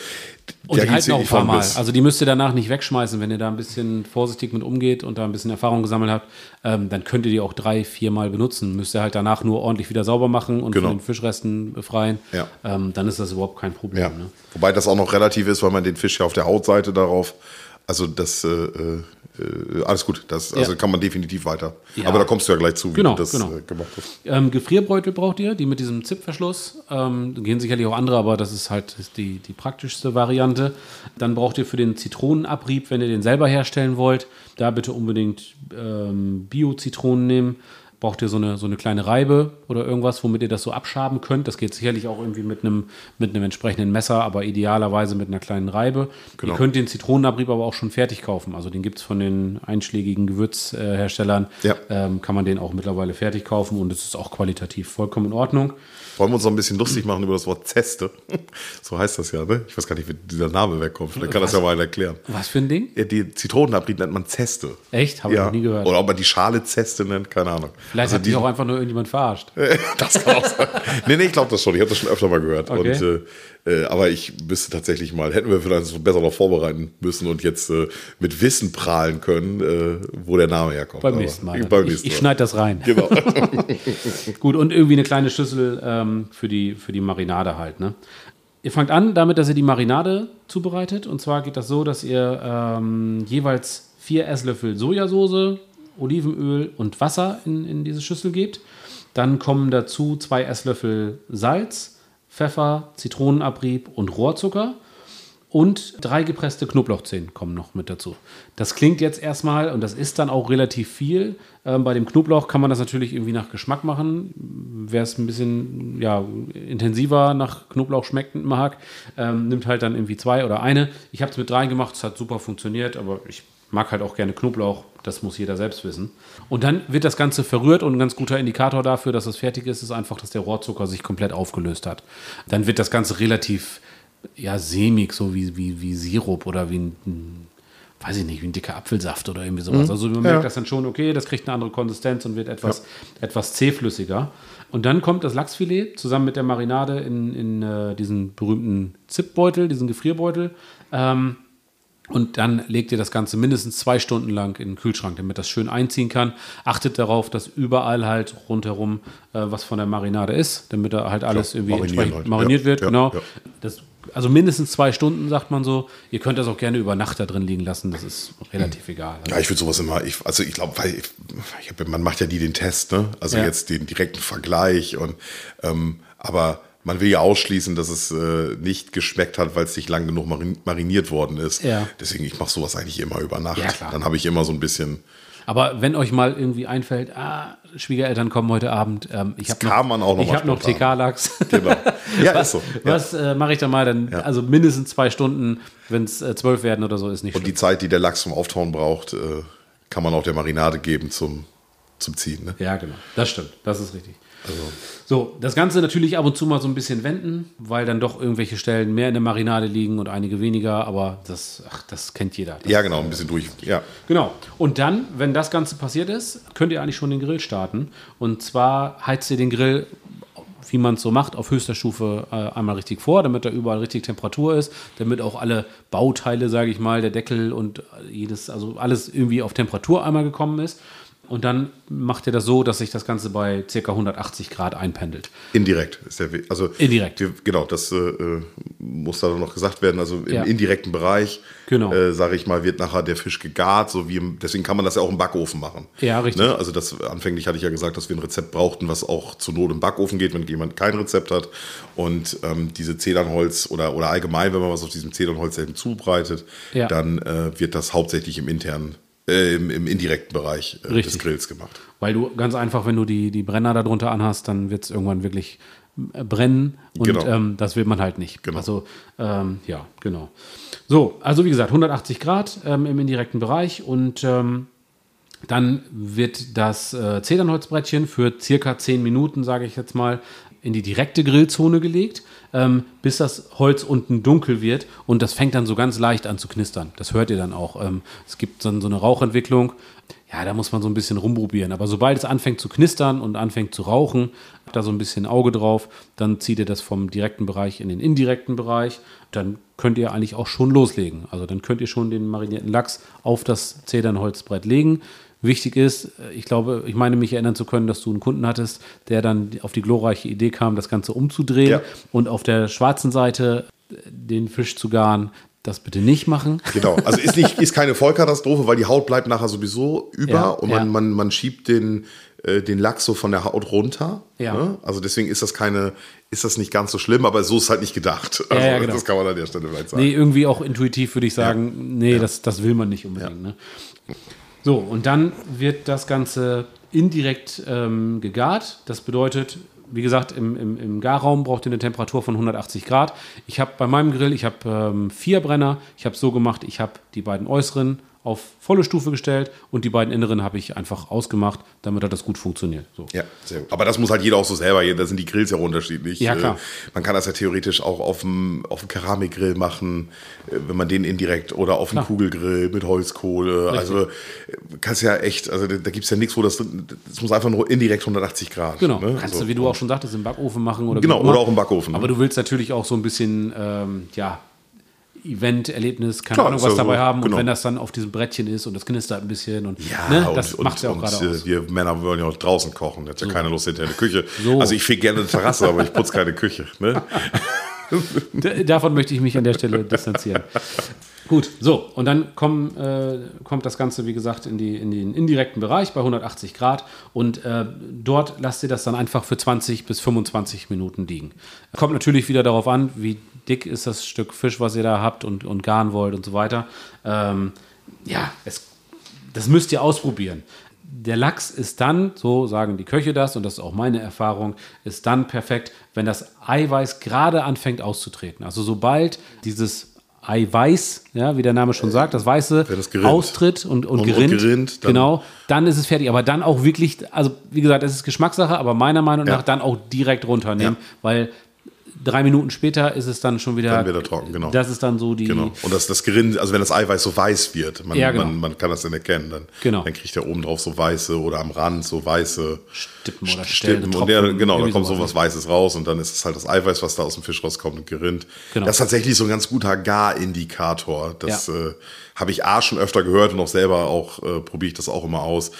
Und die halten auch ein paar Mal. bis. Also die müsst ihr danach nicht wegschmeißen, wenn ihr da ein bisschen vorsichtig mit umgeht und da ein bisschen Erfahrung gesammelt habt. Ähm, dann könnt ihr die auch drei, vier Mal benutzen. Müsst ihr halt danach nur ordentlich wieder sauber machen und Genau. von den Fischresten befreien. Ja. Ähm, dann ist das überhaupt kein Problem. Ja. Ne? Wobei das auch noch relativ ist, weil man den Fisch ja auf der Hautseite darauf, also das, äh, äh, alles gut, das also Ja. kann man definitiv weiter. Ja. Aber da kommst du ja gleich zu, wie Genau, du das genau. äh, gemacht hast. Ähm, Gefrierbeutel braucht ihr, die mit diesem Zipverschluss. Ähm, gehen sicherlich auch andere, aber das ist halt die, die praktischste Variante. Dann braucht ihr für den Zitronenabrieb, wenn ihr den selber herstellen wollt, da bitte unbedingt ähm, Bio-Zitronen nehmen. Braucht ihr so eine, so eine kleine Reibe oder irgendwas, womit ihr das so abschaben könnt. Das geht sicherlich auch irgendwie mit einem, mit einem entsprechenden Messer, aber idealerweise mit einer kleinen Reibe. Genau. Ihr könnt den Zitronenabrieb aber auch schon fertig kaufen. Also den gibt es von den einschlägigen Gewürzherstellern. Ja. Ähm, kann man den auch mittlerweile fertig kaufen und es ist auch qualitativ vollkommen in Ordnung. Wollen wir uns noch ein bisschen lustig machen über das Wort Zeste? So heißt das ja, ne? Ich weiß gar nicht, wie dieser Name wegkommt. Vielleicht kann das ja mal erklären. Was für ein Ding? Die Zitronenabrieb nennt man Zeste. Echt? Habe ich Ja. noch nie gehört. Oder ob man die Schale Zeste nennt, keine Ahnung. Vielleicht Also hat sich auch einfach nur irgendjemand verarscht. das kann auch sein. Nee, nee, ich glaube das schon. Ich habe das schon öfter mal gehört. Okay. Und, äh, äh, aber ich müsste tatsächlich mal, hätten wir vielleicht besser noch vorbereiten müssen und jetzt äh, mit Wissen prahlen können, äh, wo der Name herkommt. Beim nächsten Mal. Beim ich nächsten ich schneide das rein. Genau. Gut, und irgendwie eine kleine Schüssel ähm, für, die, für die Marinade halt. Ne? Ihr fangt an damit, dass ihr die Marinade zubereitet. Und zwar geht das so, dass ihr ähm, jeweils vier Esslöffel Sojasauce, Olivenöl und Wasser in, in diese Schüssel gebt. Dann kommen dazu zwei Esslöffel Salz, Pfeffer, Zitronenabrieb und Rohrzucker. Und drei gepresste Knoblauchzehen kommen noch mit dazu. Das klingt jetzt erstmal, und das ist dann auch relativ viel. Ähm, bei dem Knoblauch kann man das natürlich irgendwie nach Geschmack machen. Wer es ein bisschen ja, intensiver nach Knoblauch schmeckt mag, ähm, nimmt halt dann irgendwie zwei oder eine. Ich habe es mit drei gemacht, es hat super funktioniert, aber ich mag halt auch gerne Knoblauch. Das muss jeder selbst wissen. Und dann wird das Ganze verrührt und ein ganz guter Indikator dafür, dass es fertig ist, ist einfach, dass der Rohrzucker sich komplett aufgelöst hat. Dann wird das Ganze relativ ja, sämig, so wie, wie, wie Sirup oder wie ein, weiß ich nicht, wie ein dicker Apfelsaft oder irgendwie sowas. Also man merkt das dann schon, okay, das kriegt eine andere Konsistenz und wird etwas, etwas zähflüssiger. Und dann kommt das Lachsfilet zusammen mit der Marinade in, in äh, diesen berühmten Zipbeutel, diesen Gefrierbeutel. Ähm, und dann legt ihr das Ganze mindestens zwei Stunden lang in den Kühlschrank, damit das schön einziehen kann. Achtet darauf, dass überall halt rundherum äh, was von der Marinade ist, damit da halt alles Klar, irgendwie entsprechend halt. mariniert Ja, wird. ja, genau. ja. Das, also mindestens zwei Stunden, sagt man so. Ihr könnt das auch gerne über Nacht da drin liegen lassen, das ist relativ egal. Ja, ich würde sowas immer, ich, also ich glaube, weil ich, ich hab, man macht ja nie den Test, ne? Also Ja. jetzt den direkten Vergleich und ähm, aber man will ja ausschließen, dass es äh, nicht geschmeckt hat, weil es nicht lang genug marin mariniert worden ist. Ja. Deswegen, ich mache sowas eigentlich immer über Nacht. Ja. Dann habe ich immer so ein bisschen. Aber wenn euch mal irgendwie einfällt, ah, Schwiegereltern kommen heute Abend, ähm, ich habe kann man auch noch ich habe noch. TK-Lachs. Genau. Ja, was ist so. Ja. was äh, mache ich dann mal? Dann, Also mindestens zwei Stunden, wenn es äh, zwölf werden oder so, ist nicht Und schlimm. die Zeit, die der Lachs zum Auftauen braucht, äh, kann man auch der Marinade geben zum, zum Ziehen. Ne? Ja, genau. Das stimmt. Das ist richtig. So, das Ganze natürlich ab und zu mal so ein bisschen wenden, weil dann doch irgendwelche Stellen mehr in der Marinade liegen und einige weniger, aber das, ach, das kennt jeder. Das Ja, genau, ein bisschen durch. Ja. Genau. Und dann, wenn das Ganze passiert ist, könnt ihr eigentlich schon den Grill starten. Und zwar heizt ihr den Grill, wie man es so macht, auf höchster Stufe äh, einmal richtig vor, damit da überall richtig Temperatur ist, damit auch alle Bauteile, sage ich mal, der Deckel und jedes, also alles irgendwie auf Temperatur einmal gekommen ist. Und dann macht ihr das so, dass sich das Ganze bei ca. 180 Grad einpendelt. Indirekt ist der Weg. Also Indirekt. Wir, genau, das äh, äh, muss da noch gesagt werden. Also im Ja. indirekten Bereich, Genau. äh, sage ich mal, wird nachher der Fisch gegart, so wie im, deswegen kann man das ja auch im Backofen machen. Ja, richtig. Ne? Also das anfänglich hatte ich ja gesagt, dass wir ein Rezept brauchten, was auch zur Not im Backofen geht, wenn jemand kein Rezept hat. Und ähm, diese Zedernholz oder, oder allgemein, wenn man was auf diesem Zedernholz eben zubereitet, Ja. dann äh, wird das hauptsächlich im internen äh, im, im, indirekten Bereich äh, des Grills gemacht. Weil du ganz einfach, wenn du die, die Brenner darunter anhast, dann wird es irgendwann wirklich äh, brennen und genau. ähm, das will man halt nicht. Genau. Also ähm, ja, genau. So, also wie gesagt, 180 Grad ähm, im indirekten Bereich und ähm, dann wird das äh, Zedernholzbrettchen für circa 10 Minuten, sage ich jetzt mal, in die direkte Grillzone gelegt, ähm, bis das Holz unten dunkel wird und das fängt dann so ganz leicht an zu knistern. Das hört ihr dann auch. Ähm, es gibt dann so eine Rauchentwicklung. Ja, da muss man so ein bisschen rumprobieren. Aber sobald es anfängt zu knistern und anfängt zu rauchen, da so ein bisschen Auge drauf, dann zieht ihr das vom direkten Bereich in den indirekten Bereich. Dann könnt ihr eigentlich auch schon loslegen. Also dann könnt ihr schon den marinierten Lachs auf das Zedernholzbrett legen wichtig ist. Ich glaube, ich meine mich erinnern zu können, dass du einen Kunden hattest, der dann auf die glorreiche Idee kam, das Ganze umzudrehen ja. und auf der schwarzen Seite den Fisch zu garen. Das bitte nicht machen. Genau, also ist, nicht, ist keine Vollkatastrophe, weil die Haut bleibt nachher sowieso über ja, und man, ja. man, man schiebt den, äh, den Lachs so von der Haut runter. Ja. Ne? Also deswegen ist das keine, ist das nicht ganz so schlimm, aber so ist halt nicht gedacht. Also ja, genau. Das kann man an der Stelle vielleicht sagen. Nee, irgendwie auch intuitiv würde ich sagen, nee, Das, das will man nicht unbedingt. Ne? So, und dann wird das Ganze indirekt ähm, gegart. Das bedeutet, wie gesagt, im, im, im Garraum braucht ihr eine Temperatur von 180 Grad. Ich habe bei meinem Grill, ich habe ähm, vier Brenner. Ich habe so gemacht, ich habe die beiden äußeren auf volle Stufe gestellt und die beiden inneren habe ich einfach ausgemacht, damit hat das gut funktioniert. So. Ja, sehr gut. Aber das muss halt jeder auch so selber, da sind die Grills ja unterschiedlich. Ja, klar. Äh, man kann das ja theoretisch auch auf dem, auf dem Keramikgrill machen, äh, wenn man den indirekt oder auf dem Kugelgrill mit Holzkohle. Richtig. Also äh, kannst ja echt, also da gibt es ja nichts, wo das, das muss einfach nur indirekt 180 Grad. Genau, ne? kannst so. du, wie du auch schon sagtest, im Backofen machen oder Genau, oder auch im Backofen. Aber ne? du willst natürlich auch so ein bisschen, ähm, ja, Event, Erlebnis, keine Klar, Ahnung, was dabei so, haben. Genau. Und wenn das dann auf diesem Brettchen ist und das knistert ein bisschen und ja, ne, das macht ja auch gerade aus. Äh, wir Männer wollen ja auch draußen kochen. Jetzt so. ja keine Lust hinter der Küche. So. Also ich fege gerne eine Terrasse, aber ich putze keine Küche. Ne? Davon möchte ich mich an der Stelle distanzieren. Gut, so, und dann komm, äh, kommt das Ganze, wie gesagt, in, die, in den indirekten Bereich bei 180 Grad und äh, dort lasst ihr das dann einfach für 20 bis 25 Minuten liegen. Kommt natürlich wieder darauf an, wie dick ist das Stück Fisch, was ihr da habt und, und garen wollt und so weiter. Ähm, ja, es, das müsst ihr ausprobieren. Der Lachs ist dann, so sagen die Köche das, und das ist auch meine Erfahrung, ist dann perfekt, wenn das Eiweiß gerade anfängt auszutreten. Also sobald dieses Eiweiß, ja, wie der Name schon sagt, das Weiße das austritt und, und, und gerinnt, und gerinnt dann genau, dann ist es fertig. Aber dann auch wirklich, also wie gesagt, es ist Geschmackssache, aber meiner Meinung nach ja. dann auch direkt runternehmen, ja. weil drei Minuten später ist es dann schon wieder. Dann wieder trocken, genau. Das ist dann so die. Genau. Und das, das Gerind, also wenn das Eiweiß so weiß wird, man, ja, genau. man, man kann das dann erkennen, dann, genau. dann kriegt er oben drauf so weiße oder am Rand so weiße Stippen oder Stippen. Und der, genau, da kommt so was Weißes raus und dann ist es halt das Eiweiß, was da aus dem Fisch rauskommt und gerinnt. Genau. Das ist tatsächlich so ein ganz guter Garindikator. Das ja. äh, habe ich A schon öfter gehört und auch selber auch äh, probiere ich das auch immer aus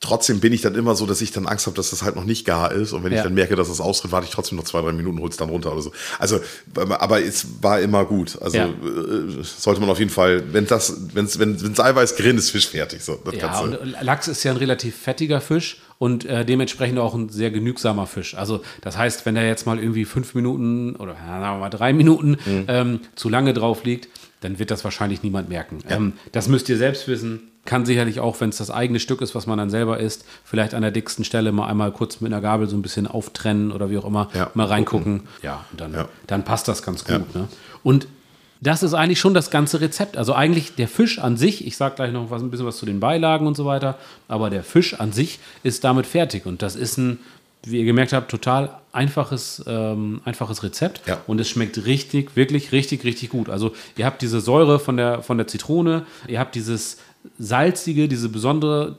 trotzdem bin ich dann immer so, dass ich dann Angst habe, dass das halt noch nicht gar ist. Und wenn ja. ich dann merke, dass es austritt, warte ich trotzdem noch zwei, drei Minuten, hol's dann runter oder so. Also, aber es war immer gut. Also ja. äh, sollte man auf jeden Fall, wenn das, wenn's, wenn es Eiweiß gerinnt, ist Fisch fertig. So, ja, und Lachs ist ja ein relativ fettiger Fisch und äh, dementsprechend auch ein sehr genügsamer Fisch. Also das heißt, wenn er jetzt mal irgendwie fünf Minuten oder sagen wir mal drei Minuten mhm. ähm, zu lange drauf liegt, dann wird das wahrscheinlich niemand merken. Ja. Ähm, das müsst ihr selbst wissen kann sicherlich auch, wenn es das eigene Stück ist, was man dann selber isst, vielleicht an der dicksten Stelle mal einmal kurz mit einer Gabel so ein bisschen auftrennen oder wie auch immer, ja, mal reingucken. Gucken. Ja, dann, ja. dann passt das ganz gut. Ne? Und das ist eigentlich schon das ganze Rezept. Also eigentlich der Fisch an sich, ich sage gleich noch was, ein bisschen was zu den Beilagen und so weiter, aber der Fisch an sich ist damit fertig. Und das ist ein, wie ihr gemerkt habt, total einfaches, ähm, einfaches Rezept. Ja. Und es schmeckt richtig, wirklich, richtig, richtig gut. Also ihr habt diese Säure von der, von der Zitrone, ihr habt dieses salzige, diese besondere,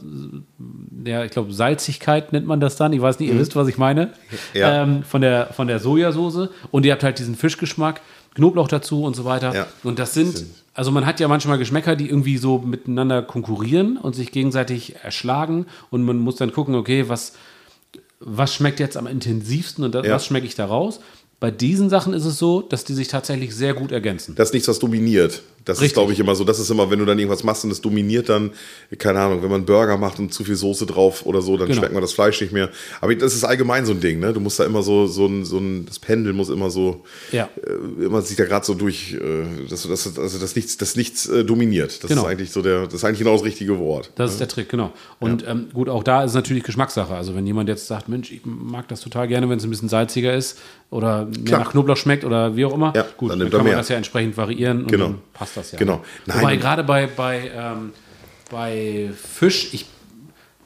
ja, ich glaube, Salzigkeit nennt man das dann. Ich weiß nicht, ihr mhm. wisst, was ich meine. Ja. Ähm, von, der, von der Sojasauce. Und ihr habt halt diesen Fischgeschmack, Knoblauch dazu und so weiter. Ja. Und das sind, also man hat ja manchmal Geschmäcker, die irgendwie so miteinander konkurrieren und sich gegenseitig erschlagen. Und man muss dann gucken, okay, was, was schmeckt jetzt am intensivsten und das, ja. was schmecke ich da raus? Bei diesen Sachen ist es so, dass die sich tatsächlich sehr gut ergänzen. Das ist nichts, was dominiert. Das ist, Richtig. glaube ich, immer so. Das ist immer, wenn du dann irgendwas machst und es dominiert dann, keine Ahnung, wenn man Burger macht und zu viel Soße drauf oder so, dann Genau. schmeckt man das Fleisch nicht mehr. Aber das ist allgemein so ein Ding, ne? Du musst da immer so, so ein, so ein das Pendel muss immer so, Ja. äh, immer sich da gerade so durch, äh, dass, dass, also das nichts, das nichts äh, dominiert. Das Genau. ist eigentlich so der, das ist eigentlich genau das richtige Wort. Das ist der Trick, genau. Und ähm, gut, auch da ist es natürlich Geschmackssache. Also wenn jemand jetzt sagt, Mensch, ich mag das total gerne, wenn es ein bisschen salziger ist oder mehr Klar. nach Knoblauch schmeckt oder wie auch immer, Ja, gut, dann dann, kann man das ja entsprechend variieren und Genau. dann passt das ja. Genau. Nein. Wobei gerade bei, bei, ähm, bei Fisch, ich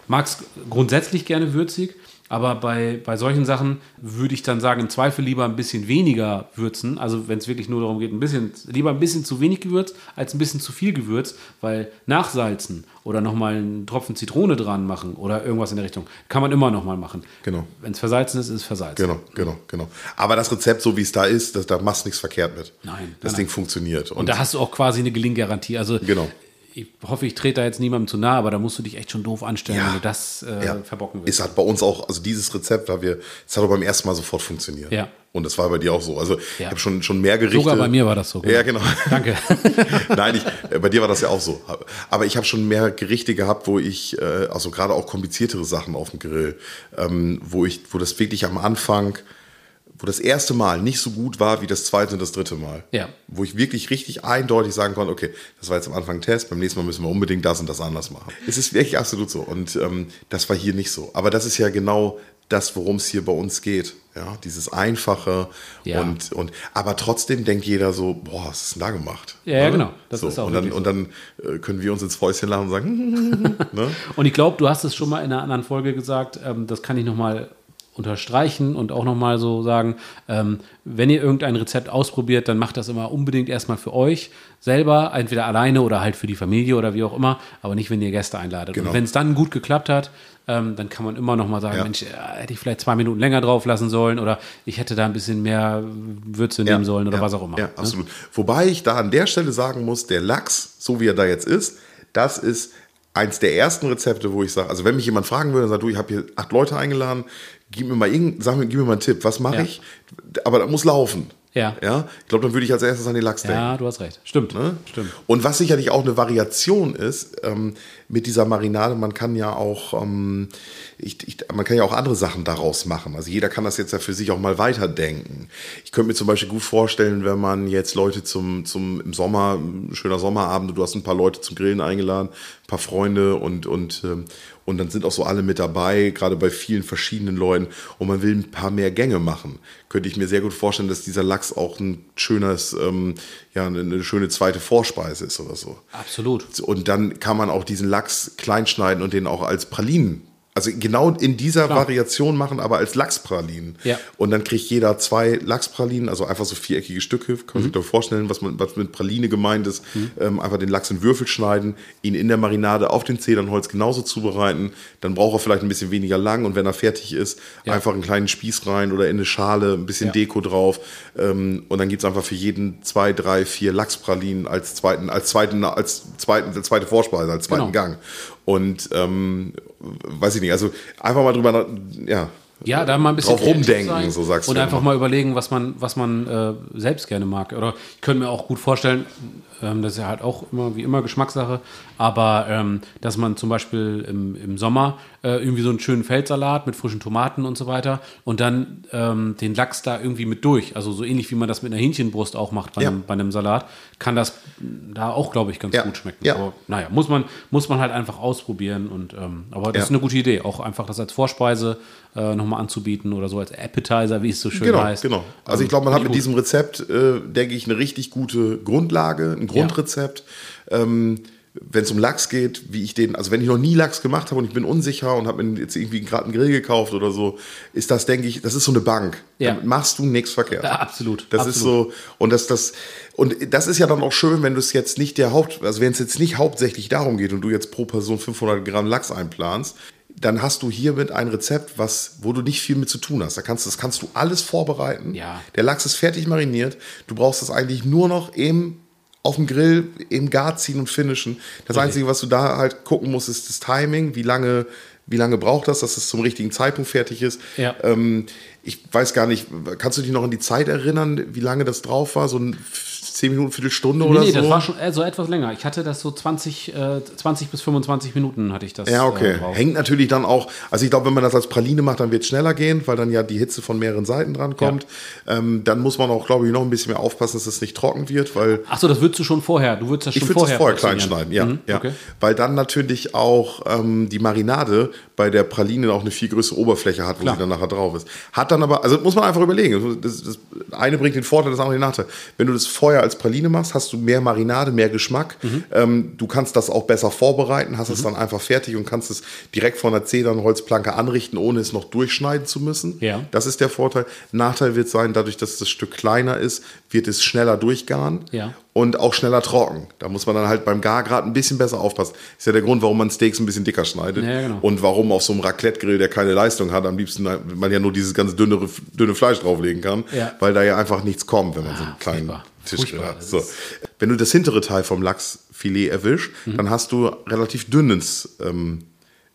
mag es grundsätzlich gerne würzig, aber bei, bei solchen Sachen würde ich dann sagen, im Zweifel lieber ein bisschen weniger würzen. Also wenn es wirklich nur darum geht, ein bisschen, lieber ein bisschen zu wenig Gewürz als ein bisschen zu viel Gewürz, weil nachsalzen oder nochmal einen Tropfen Zitrone dran machen oder irgendwas in der Richtung, kann man immer nochmal machen. Genau. Wenn es versalzen ist, ist es versalzen. Genau, genau, genau. Aber das Rezept, so wie es da ist, das, da machst du nichts verkehrt mit. Nein, Das nein, Ding funktioniert. Und da hast du auch quasi eine Gelinggarantie. Also Genau. Ich hoffe, ich trete da jetzt niemandem zu nahe, aber da musst du dich echt schon doof anstellen, Ja. wenn du das äh, ja, verbocken willst. Es hat bei uns auch, also dieses Rezept, da wir, es hat auch beim ersten Mal sofort funktioniert. Ja. Und das war bei dir auch so. Also ich Ja. habe schon, schon mehr Gerichte. Sogar bei mir war das so. Ja, genau. Danke. Nein, ich, äh, bei dir war das ja auch so. Aber ich habe schon mehr Gerichte gehabt, wo ich, äh, also gerade auch kompliziertere Sachen auf dem Grill, ähm, wo ich, wo das wirklich am Anfang, wo das erste Mal nicht so gut war wie das zweite und das dritte Mal. Ja. Wo ich wirklich richtig eindeutig sagen konnte, okay, das war jetzt am Anfang ein Test, beim nächsten Mal müssen wir unbedingt das und das anders machen. Es ist wirklich absolut so. Und ähm, das war hier nicht so. Aber das ist ja genau das, worum es hier bei uns geht. Ja, dieses Einfache Ja. und, und aber trotzdem denkt jeder so, boah, was ist denn da gemacht? Ja, ja, Ne? genau. Das so, ist auch und dann, und dann äh, können wir uns ins Fäustchen lachen und sagen, ne? Und ich glaube, du hast es schon mal in einer anderen Folge gesagt, ähm, das kann ich nochmal unterstreichen und auch nochmal so sagen, ähm, wenn ihr irgendein Rezept ausprobiert, dann macht das immer unbedingt erstmal für euch selber, entweder alleine oder halt für die Familie oder wie auch immer, aber nicht, wenn ihr Gäste einladet. Genau. Und wenn es dann gut geklappt hat, ähm, dann kann man immer nochmal sagen, Ja. Mensch, äh, hätte ich vielleicht zwei Minuten länger drauf lassen sollen oder ich hätte da ein bisschen mehr Würze nehmen sollen oder ja, was auch immer. Ja, ne? absolut. Wobei ich da an der Stelle sagen muss, der Lachs, so wie er da jetzt ist, das ist eins der ersten Rezepte, wo ich sage, also wenn mich jemand fragen würde, dann sagt du, ich habe hier acht Leute eingeladen, gib mir mal irgend, sag mir, gib mir mal einen Tipp, was mache Ja. ich? Aber das muss laufen. Ja. Ja, ich glaube, dann würde ich als erstes an den Lachs denken. Ja, du hast recht. Stimmt. Ne? Stimmt. Und was sicherlich auch eine Variation ist ähm, mit dieser Marinade, man kann ja auch, ähm, ich, ich, man kann ja auch andere Sachen daraus machen. Also jeder kann das jetzt ja für sich auch mal weiterdenken. Ich könnte mir zum Beispiel gut vorstellen, wenn man jetzt Leute zum, zum im Sommer, schöner Sommerabend, du hast ein paar Leute zum Grillen eingeladen, ein paar Freunde und, und, ähm, und dann sind auch so alle mit dabei, gerade bei vielen verschiedenen Leuten und man will ein paar mehr Gänge machen. Könnte ich mir sehr gut vorstellen, dass dieser Lachs auch ein schönes, ähm, ja, eine, schöne zweite Vorspeise ist oder so. Absolut. Und dann kann man auch diesen Lachs klein schneiden und den auch als Pralinen. Also genau in dieser Klar. Variation machen, aber als Lachspralinen. Ja. Und dann kriegt jeder zwei Lachspralinen, also einfach so viereckige Stücke. Kann man sich doch vorstellen, was, man, was mit Praline gemeint ist. Ähm, einfach den Lachs in Würfel schneiden, ihn in der Marinade auf dem Zedernholz genauso zubereiten. Dann braucht er vielleicht ein bisschen weniger lang und wenn er fertig ist, Ja. einfach einen kleinen Spieß rein oder in eine Schale, ein bisschen Ja. Deko drauf. Ähm, und dann gibt es einfach für jeden zwei, drei, vier Lachspralinen als zweiten, als zweiten, als zweiten, als zweite Vorspeise, als zweiten Genau. Gang. Und ähm, weiß ich nicht, also einfach mal drüber, ja. Ja, da mal ein bisschen drauf rumdenken, so sagst Und du. einfach immer. mal überlegen, was man, was man äh, selbst gerne mag. Oder ich könnte mir auch gut vorstellen, ähm, das ist ja halt auch immer wie immer Geschmackssache, aber ähm, dass man zum Beispiel im, im Sommer äh, irgendwie so einen schönen Feldsalat mit frischen Tomaten und so weiter und dann ähm, den Lachs da irgendwie mit durch. Also so ähnlich wie man das mit einer Hähnchenbrust auch macht bei, Ja. einem, bei einem Salat, kann das da auch, glaube ich, ganz Ja. gut schmecken. Ja. Aber naja, muss man, muss man halt einfach ausprobieren. Und, ähm, aber das ist eine gute Idee, auch einfach das als Vorspeise äh, nochmal anzubieten oder so als Appetizer, wie es so schön Genau, heißt. genau. Also Ähm, ich glaube, man hat mit diesem Rezept, äh, denke ich, eine richtig gute Grundlage, ein Grundrezept. Ähm, wenn es um Lachs geht, wie ich den, also wenn ich noch nie Lachs gemacht habe und ich bin unsicher und habe mir jetzt irgendwie gerade einen Grill gekauft oder so, ist das, denke ich, das ist so eine Bank. Ja. Damit machst du nichts verkehrt. Ja, absolut, Das ist absolut. so, und das, das, und das ist ja dann auch schön, wenn du es jetzt nicht der Haupt, also wenn es jetzt nicht hauptsächlich darum geht und du jetzt pro Person 500 Gramm Lachs einplanst, dann hast du hiermit ein Rezept, was, wo du nicht viel mit zu tun hast. Da kannst, das kannst du alles vorbereiten. Ja. Der Lachs ist fertig mariniert. Du brauchst das eigentlich nur noch eben auf dem Grill, eben gar ziehen und finishen. Das Einzige, was du da halt gucken musst, ist das Timing. Wie lange wie lange braucht das, dass es zum richtigen Zeitpunkt fertig ist. Ja. Ähm, ich weiß gar nicht, kannst du dich noch an die Zeit erinnern, wie lange das drauf war? So ein 10 Minuten, Viertelstunde Nee, oder nee, so? das war schon äh, so etwas länger. Ich hatte das so 20, äh, 20 bis 25 Minuten hatte ich das. Ja, okay. Äh. Hängt natürlich dann auch, also ich glaube, wenn man das als Praline macht, dann wird es schneller gehen, weil dann ja die Hitze von mehreren Seiten dran kommt. Ähm, dann muss man auch, glaube ich, noch ein bisschen mehr aufpassen, dass es nicht trocken wird, weil Achso, das würdest du schon vorher. Du würdest das schon ich würde vorher es vorher klein schneiden, ja. Mhm, ja. Okay. Weil dann natürlich auch ähm, die Marinade bei der Praline auch eine viel größere Oberfläche hat, wo Klar. sie dann nachher drauf ist. Hat dann aber, also muss man einfach überlegen. Das, das eine bringt den Vorteil, das andere den Nachteil. Wenn du das vorher als Praline machst, hast du mehr Marinade, mehr Geschmack. Mhm. Ähm, du kannst das auch besser vorbereiten, hast es dann einfach fertig und kannst es direkt von der Zedernholzplanke anrichten, ohne es noch durchschneiden zu müssen. Ja. Das ist der Vorteil. Nachteil wird sein, dadurch, dass das Stück kleiner ist, wird es schneller durchgaren Ja. und auch schneller trocken. Da muss man dann halt beim Gargrad ein bisschen besser aufpassen. Ist ja der Grund, warum man Steaks ein bisschen dicker schneidet. Ja, genau. Und warum auf so einem Raclette-Grill, der keine Leistung hat, am liebsten man ja nur dieses ganze dünne, dünne Fleisch drauflegen kann, Ja. weil da ja einfach nichts kommt, wenn man so einen kleinen Das So. Wenn du das hintere Teil vom Lachsfilet erwischst, Mhm. dann hast du relativ dünnes ähm,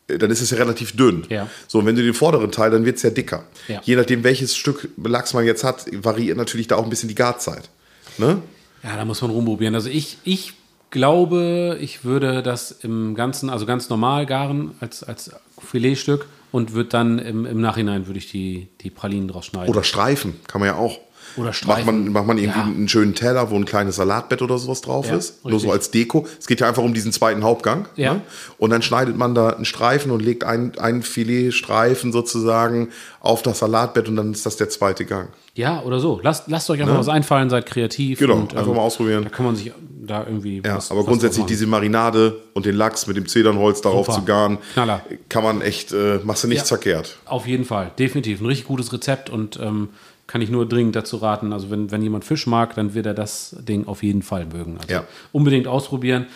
dann ist es ja relativ dünn. Ja. So, und wenn du den vorderen Teil, dann wird es ja dicker. Ja. Je nachdem, welches Stück Lachs man jetzt hat, variiert natürlich da auch ein bisschen die Garzeit. Ne? Ja, da muss man rumprobieren. Also ich, ich glaube, ich würde das im Ganzen, also ganz normal garen als, als Filetstück und würde dann im, im Nachhinein würde ich die, die Pralinen draus schneiden. Oder Streifen, kann man ja auch. Oder Macht Streifen. man, macht man irgendwie Ja. einen schönen Teller, wo ein kleines Salatbett oder sowas drauf Ja, ist. Nur so richtig. als Deko. Es geht ja einfach um diesen zweiten Hauptgang. Ja. Ne? Und dann schneidet man da einen Streifen und legt einen, einen Filetstreifen sozusagen auf das Salatbett und dann ist das der zweite Gang. Ja, oder so. Lasst, lasst euch einfach was einfallen, seid kreativ. Ne? Genau, und, ähm, einfach mal ausprobieren. Da kann man sich da irgendwie. Ja, was- aber was grundsätzlich diese Marinade und den Lachs mit dem Zedernholz darauf Super. zu garen, Knaller. kann man echt, äh, machst du nichts Ja. verkehrt. Auf jeden Fall, definitiv. Ein richtig gutes Rezept und ähm, kann ich nur dringend dazu raten. Also, wenn, wenn jemand Fisch mag, dann wird er das Ding auf jeden Fall mögen. Also Ja. unbedingt ausprobieren.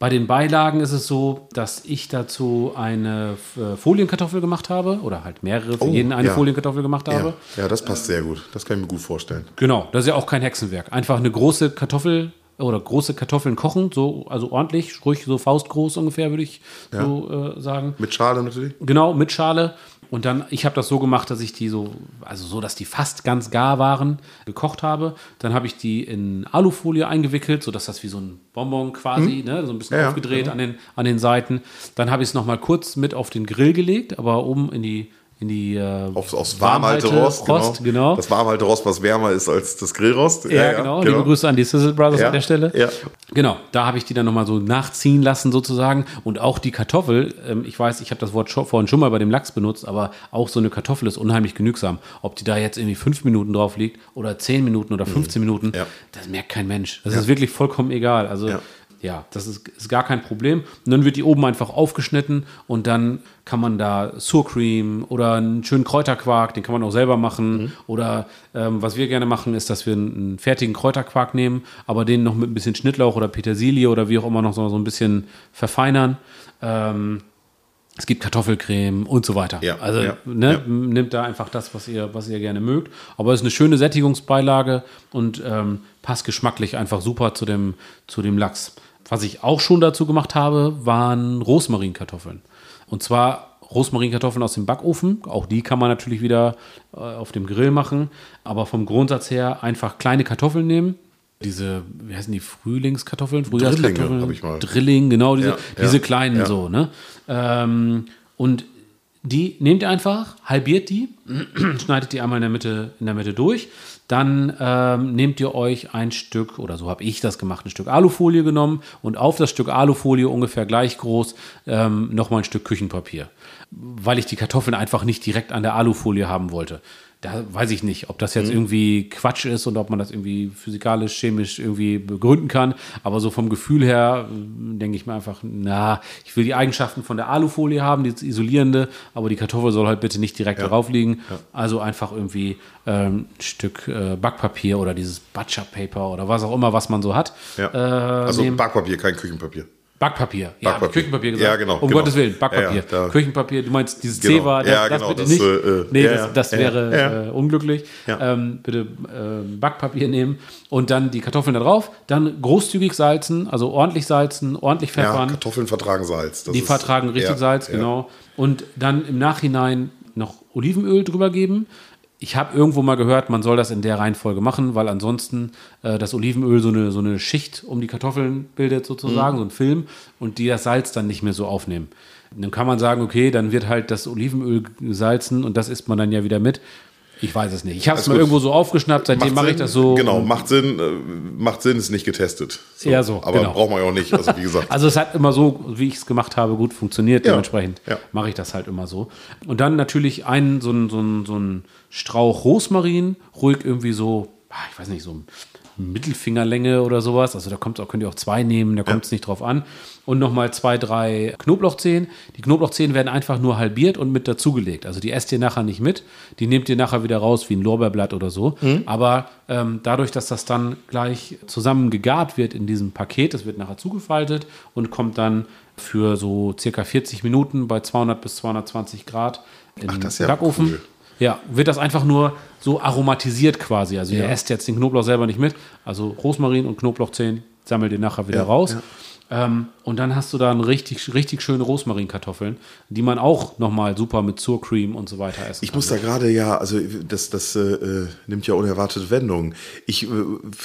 Bei den Beilagen ist es so, dass ich dazu eine äh, Folienkartoffel gemacht habe oder halt mehrere, für Oh, jeden eine ja. Folienkartoffel gemacht habe. Ja, ja, das passt sehr gut. Das kann ich mir gut vorstellen. Genau, das ist ja auch kein Hexenwerk. Einfach eine große Kartoffel oder große Kartoffeln kochen, so also ordentlich, ruhig so faustgroß ungefähr, würde ich so äh, sagen. Mit Schale natürlich. Genau, mit Schale. Und dann, ich habe das so gemacht, dass ich die so, also so, dass die fast ganz gar waren, gekocht habe. Dann habe ich die in Alufolie eingewickelt, sodass das wie so ein Bonbon quasi, ne, so ein bisschen Ja, ja, aufgedreht an, den, an den Seiten. Dann habe ich es nochmal kurz mit auf den Grill gelegt, aber oben in die, in die äh, Aufs, aufs warmhalte Rost. Rost, genau. Das warmhalte Rost, was wärmer ist als das Grillrost. Ja, genau. Liebe Grüße an die Sizzle Brothers Ja, an der Stelle. ja. Genau, da habe ich die dann nochmal so nachziehen lassen sozusagen. Und auch die Kartoffel, ähm, ich weiß, ich habe das Wort schon, vorhin schon mal bei dem Lachs benutzt, aber auch so eine Kartoffel ist unheimlich genügsam. Ob die da jetzt irgendwie fünf Minuten drauf liegt oder zehn Minuten oder 15 Minuten, Mhm. Ja. das merkt kein Mensch. Das ist wirklich vollkommen egal. Also Ja. das ist, ist gar kein Problem. Und dann wird die oben einfach aufgeschnitten und dann kann man da Surcream oder einen schönen Kräuterquark, den kann man auch selber machen. Mhm. Oder ähm, was wir gerne machen, ist, dass wir einen, einen fertigen Kräuterquark nehmen, aber den noch mit ein bisschen Schnittlauch oder Petersilie oder wie auch immer noch so, so ein bisschen verfeinern. Ähm, es gibt Kartoffelcreme und so weiter. Ja, also ja, ne, ja. nimmt da einfach das, was ihr, was ihr gerne mögt. Aber es ist eine schöne Sättigungsbeilage und ähm, passt geschmacklich einfach super zu dem, zu dem Lachs. Was ich auch schon dazu gemacht habe, waren Rosmarinkartoffeln. Und zwar Rosmarinkartoffeln aus dem Backofen. Auch die kann man natürlich wieder äh, auf dem Grill machen. Aber vom Grundsatz her einfach kleine Kartoffeln nehmen. Diese, wie heißen die, Frühlingskartoffeln? Frühjahrskartoffeln? hab ich mal. Drilling, genau, diese, Ja, ja, diese kleinen ja. so, ne? Ähm, und die nehmt ihr einfach, halbiert die, schneidet die einmal in der Mitte, in der Mitte durch. Dann ähm, nehmt ihr euch ein Stück, oder so habe ich das gemacht, ein Stück Alufolie genommen und auf das Stück Alufolie ungefähr gleich groß ähm, nochmal ein Stück Küchenpapier. Weil ich die Kartoffeln einfach nicht direkt an der Alufolie haben wollte. Da weiß ich nicht, ob das jetzt Mhm. irgendwie Quatsch ist und ob man das irgendwie physikalisch, chemisch irgendwie begründen kann. Aber so vom Gefühl her äh, denke ich mir einfach, na, ich will die Eigenschaften von der Alufolie haben, die isolierende, aber die Kartoffel soll halt bitte nicht direkt darauf liegen. Also einfach irgendwie ähm, ein Stück äh, Backpapier oder dieses Butcher Paper oder was auch immer, was man so hat. Ja. Äh, also nehmen. Backpapier, kein Küchenpapier. Backpapier. Ja, Backpapier. Küchenpapier gesagt. Ja, genau, Um genau. Gottes Willen, Backpapier. Ja, ja, Küchenpapier, du meinst dieses Genau. Zewa, das, Ja, das genau, bitte das, nicht. äh, nee, ja, das, ja, das ja, wäre ja. Äh, unglücklich. Ja. Ähm, bitte äh, Backpapier nehmen und dann die Kartoffeln da drauf. Dann großzügig salzen, also ordentlich salzen, ordentlich Ja, pfeffern. Kartoffeln vertragen Salz. Das die ist- vertragen richtig ja, Salz, ja. genau. Und dann im Nachhinein noch Olivenöl drüber geben. Ich habe irgendwo mal gehört, man soll das in der Reihenfolge machen, weil ansonsten äh, das Olivenöl so eine, so eine Schicht um die Kartoffeln bildet, sozusagen, Mhm. so ein Film, und die das Salz dann nicht mehr so aufnehmen. Dann kann man sagen, okay, dann wird halt das Olivenöl gesalzen und das isst man dann ja wieder mit. Ich weiß es nicht. Ich habe es gut. irgendwo so aufgeschnappt, seitdem mache ich das so. Genau, macht Sinn, äh, macht Sinn, ist nicht getestet. Ja, so, Aber genau. braucht man ja auch nicht, also wie gesagt. Also es hat immer so, wie ich es gemacht habe, gut funktioniert. Ja, Dementsprechend ja. mache ich das halt immer so. Und dann natürlich einen, so ein, so ein, so ein Strauch Rosmarin, ruhig irgendwie so, ah, ich weiß nicht, so Mittelfingerlänge oder sowas. Also da kommt auch, könnt ihr auch zwei nehmen, da kommt es nicht drauf an. Und nochmal zwei, drei Knoblauchzehen. Die Knoblauchzehen werden einfach nur halbiert und mit dazugelegt. Also die esst ihr nachher nicht mit. Die nehmt ihr nachher wieder raus wie ein Lorbeerblatt oder so. Aber ähm, dadurch, dass das dann gleich zusammen gegart wird in diesem Paket, das wird nachher zugefaltet und kommt dann für so circa 40 Minuten bei 200 bis 220 Grad in Ach, den das ist ja Backofen. cool. Ja, wird das einfach nur so aromatisiert quasi. Also ihr Ja. esst jetzt den Knoblauch selber nicht mit. Also Rosmarin und Knoblauchzehen sammelt ihr nachher wieder Ja, raus. ja. Ähm, und dann hast du da richtig, richtig schöne Rosmarinkartoffeln, die man auch nochmal super mit Surcream und so weiter essen Ich kann. muss da gerade ja, also das, das äh, äh, nimmt ja unerwartete Wendungen. Ich, äh,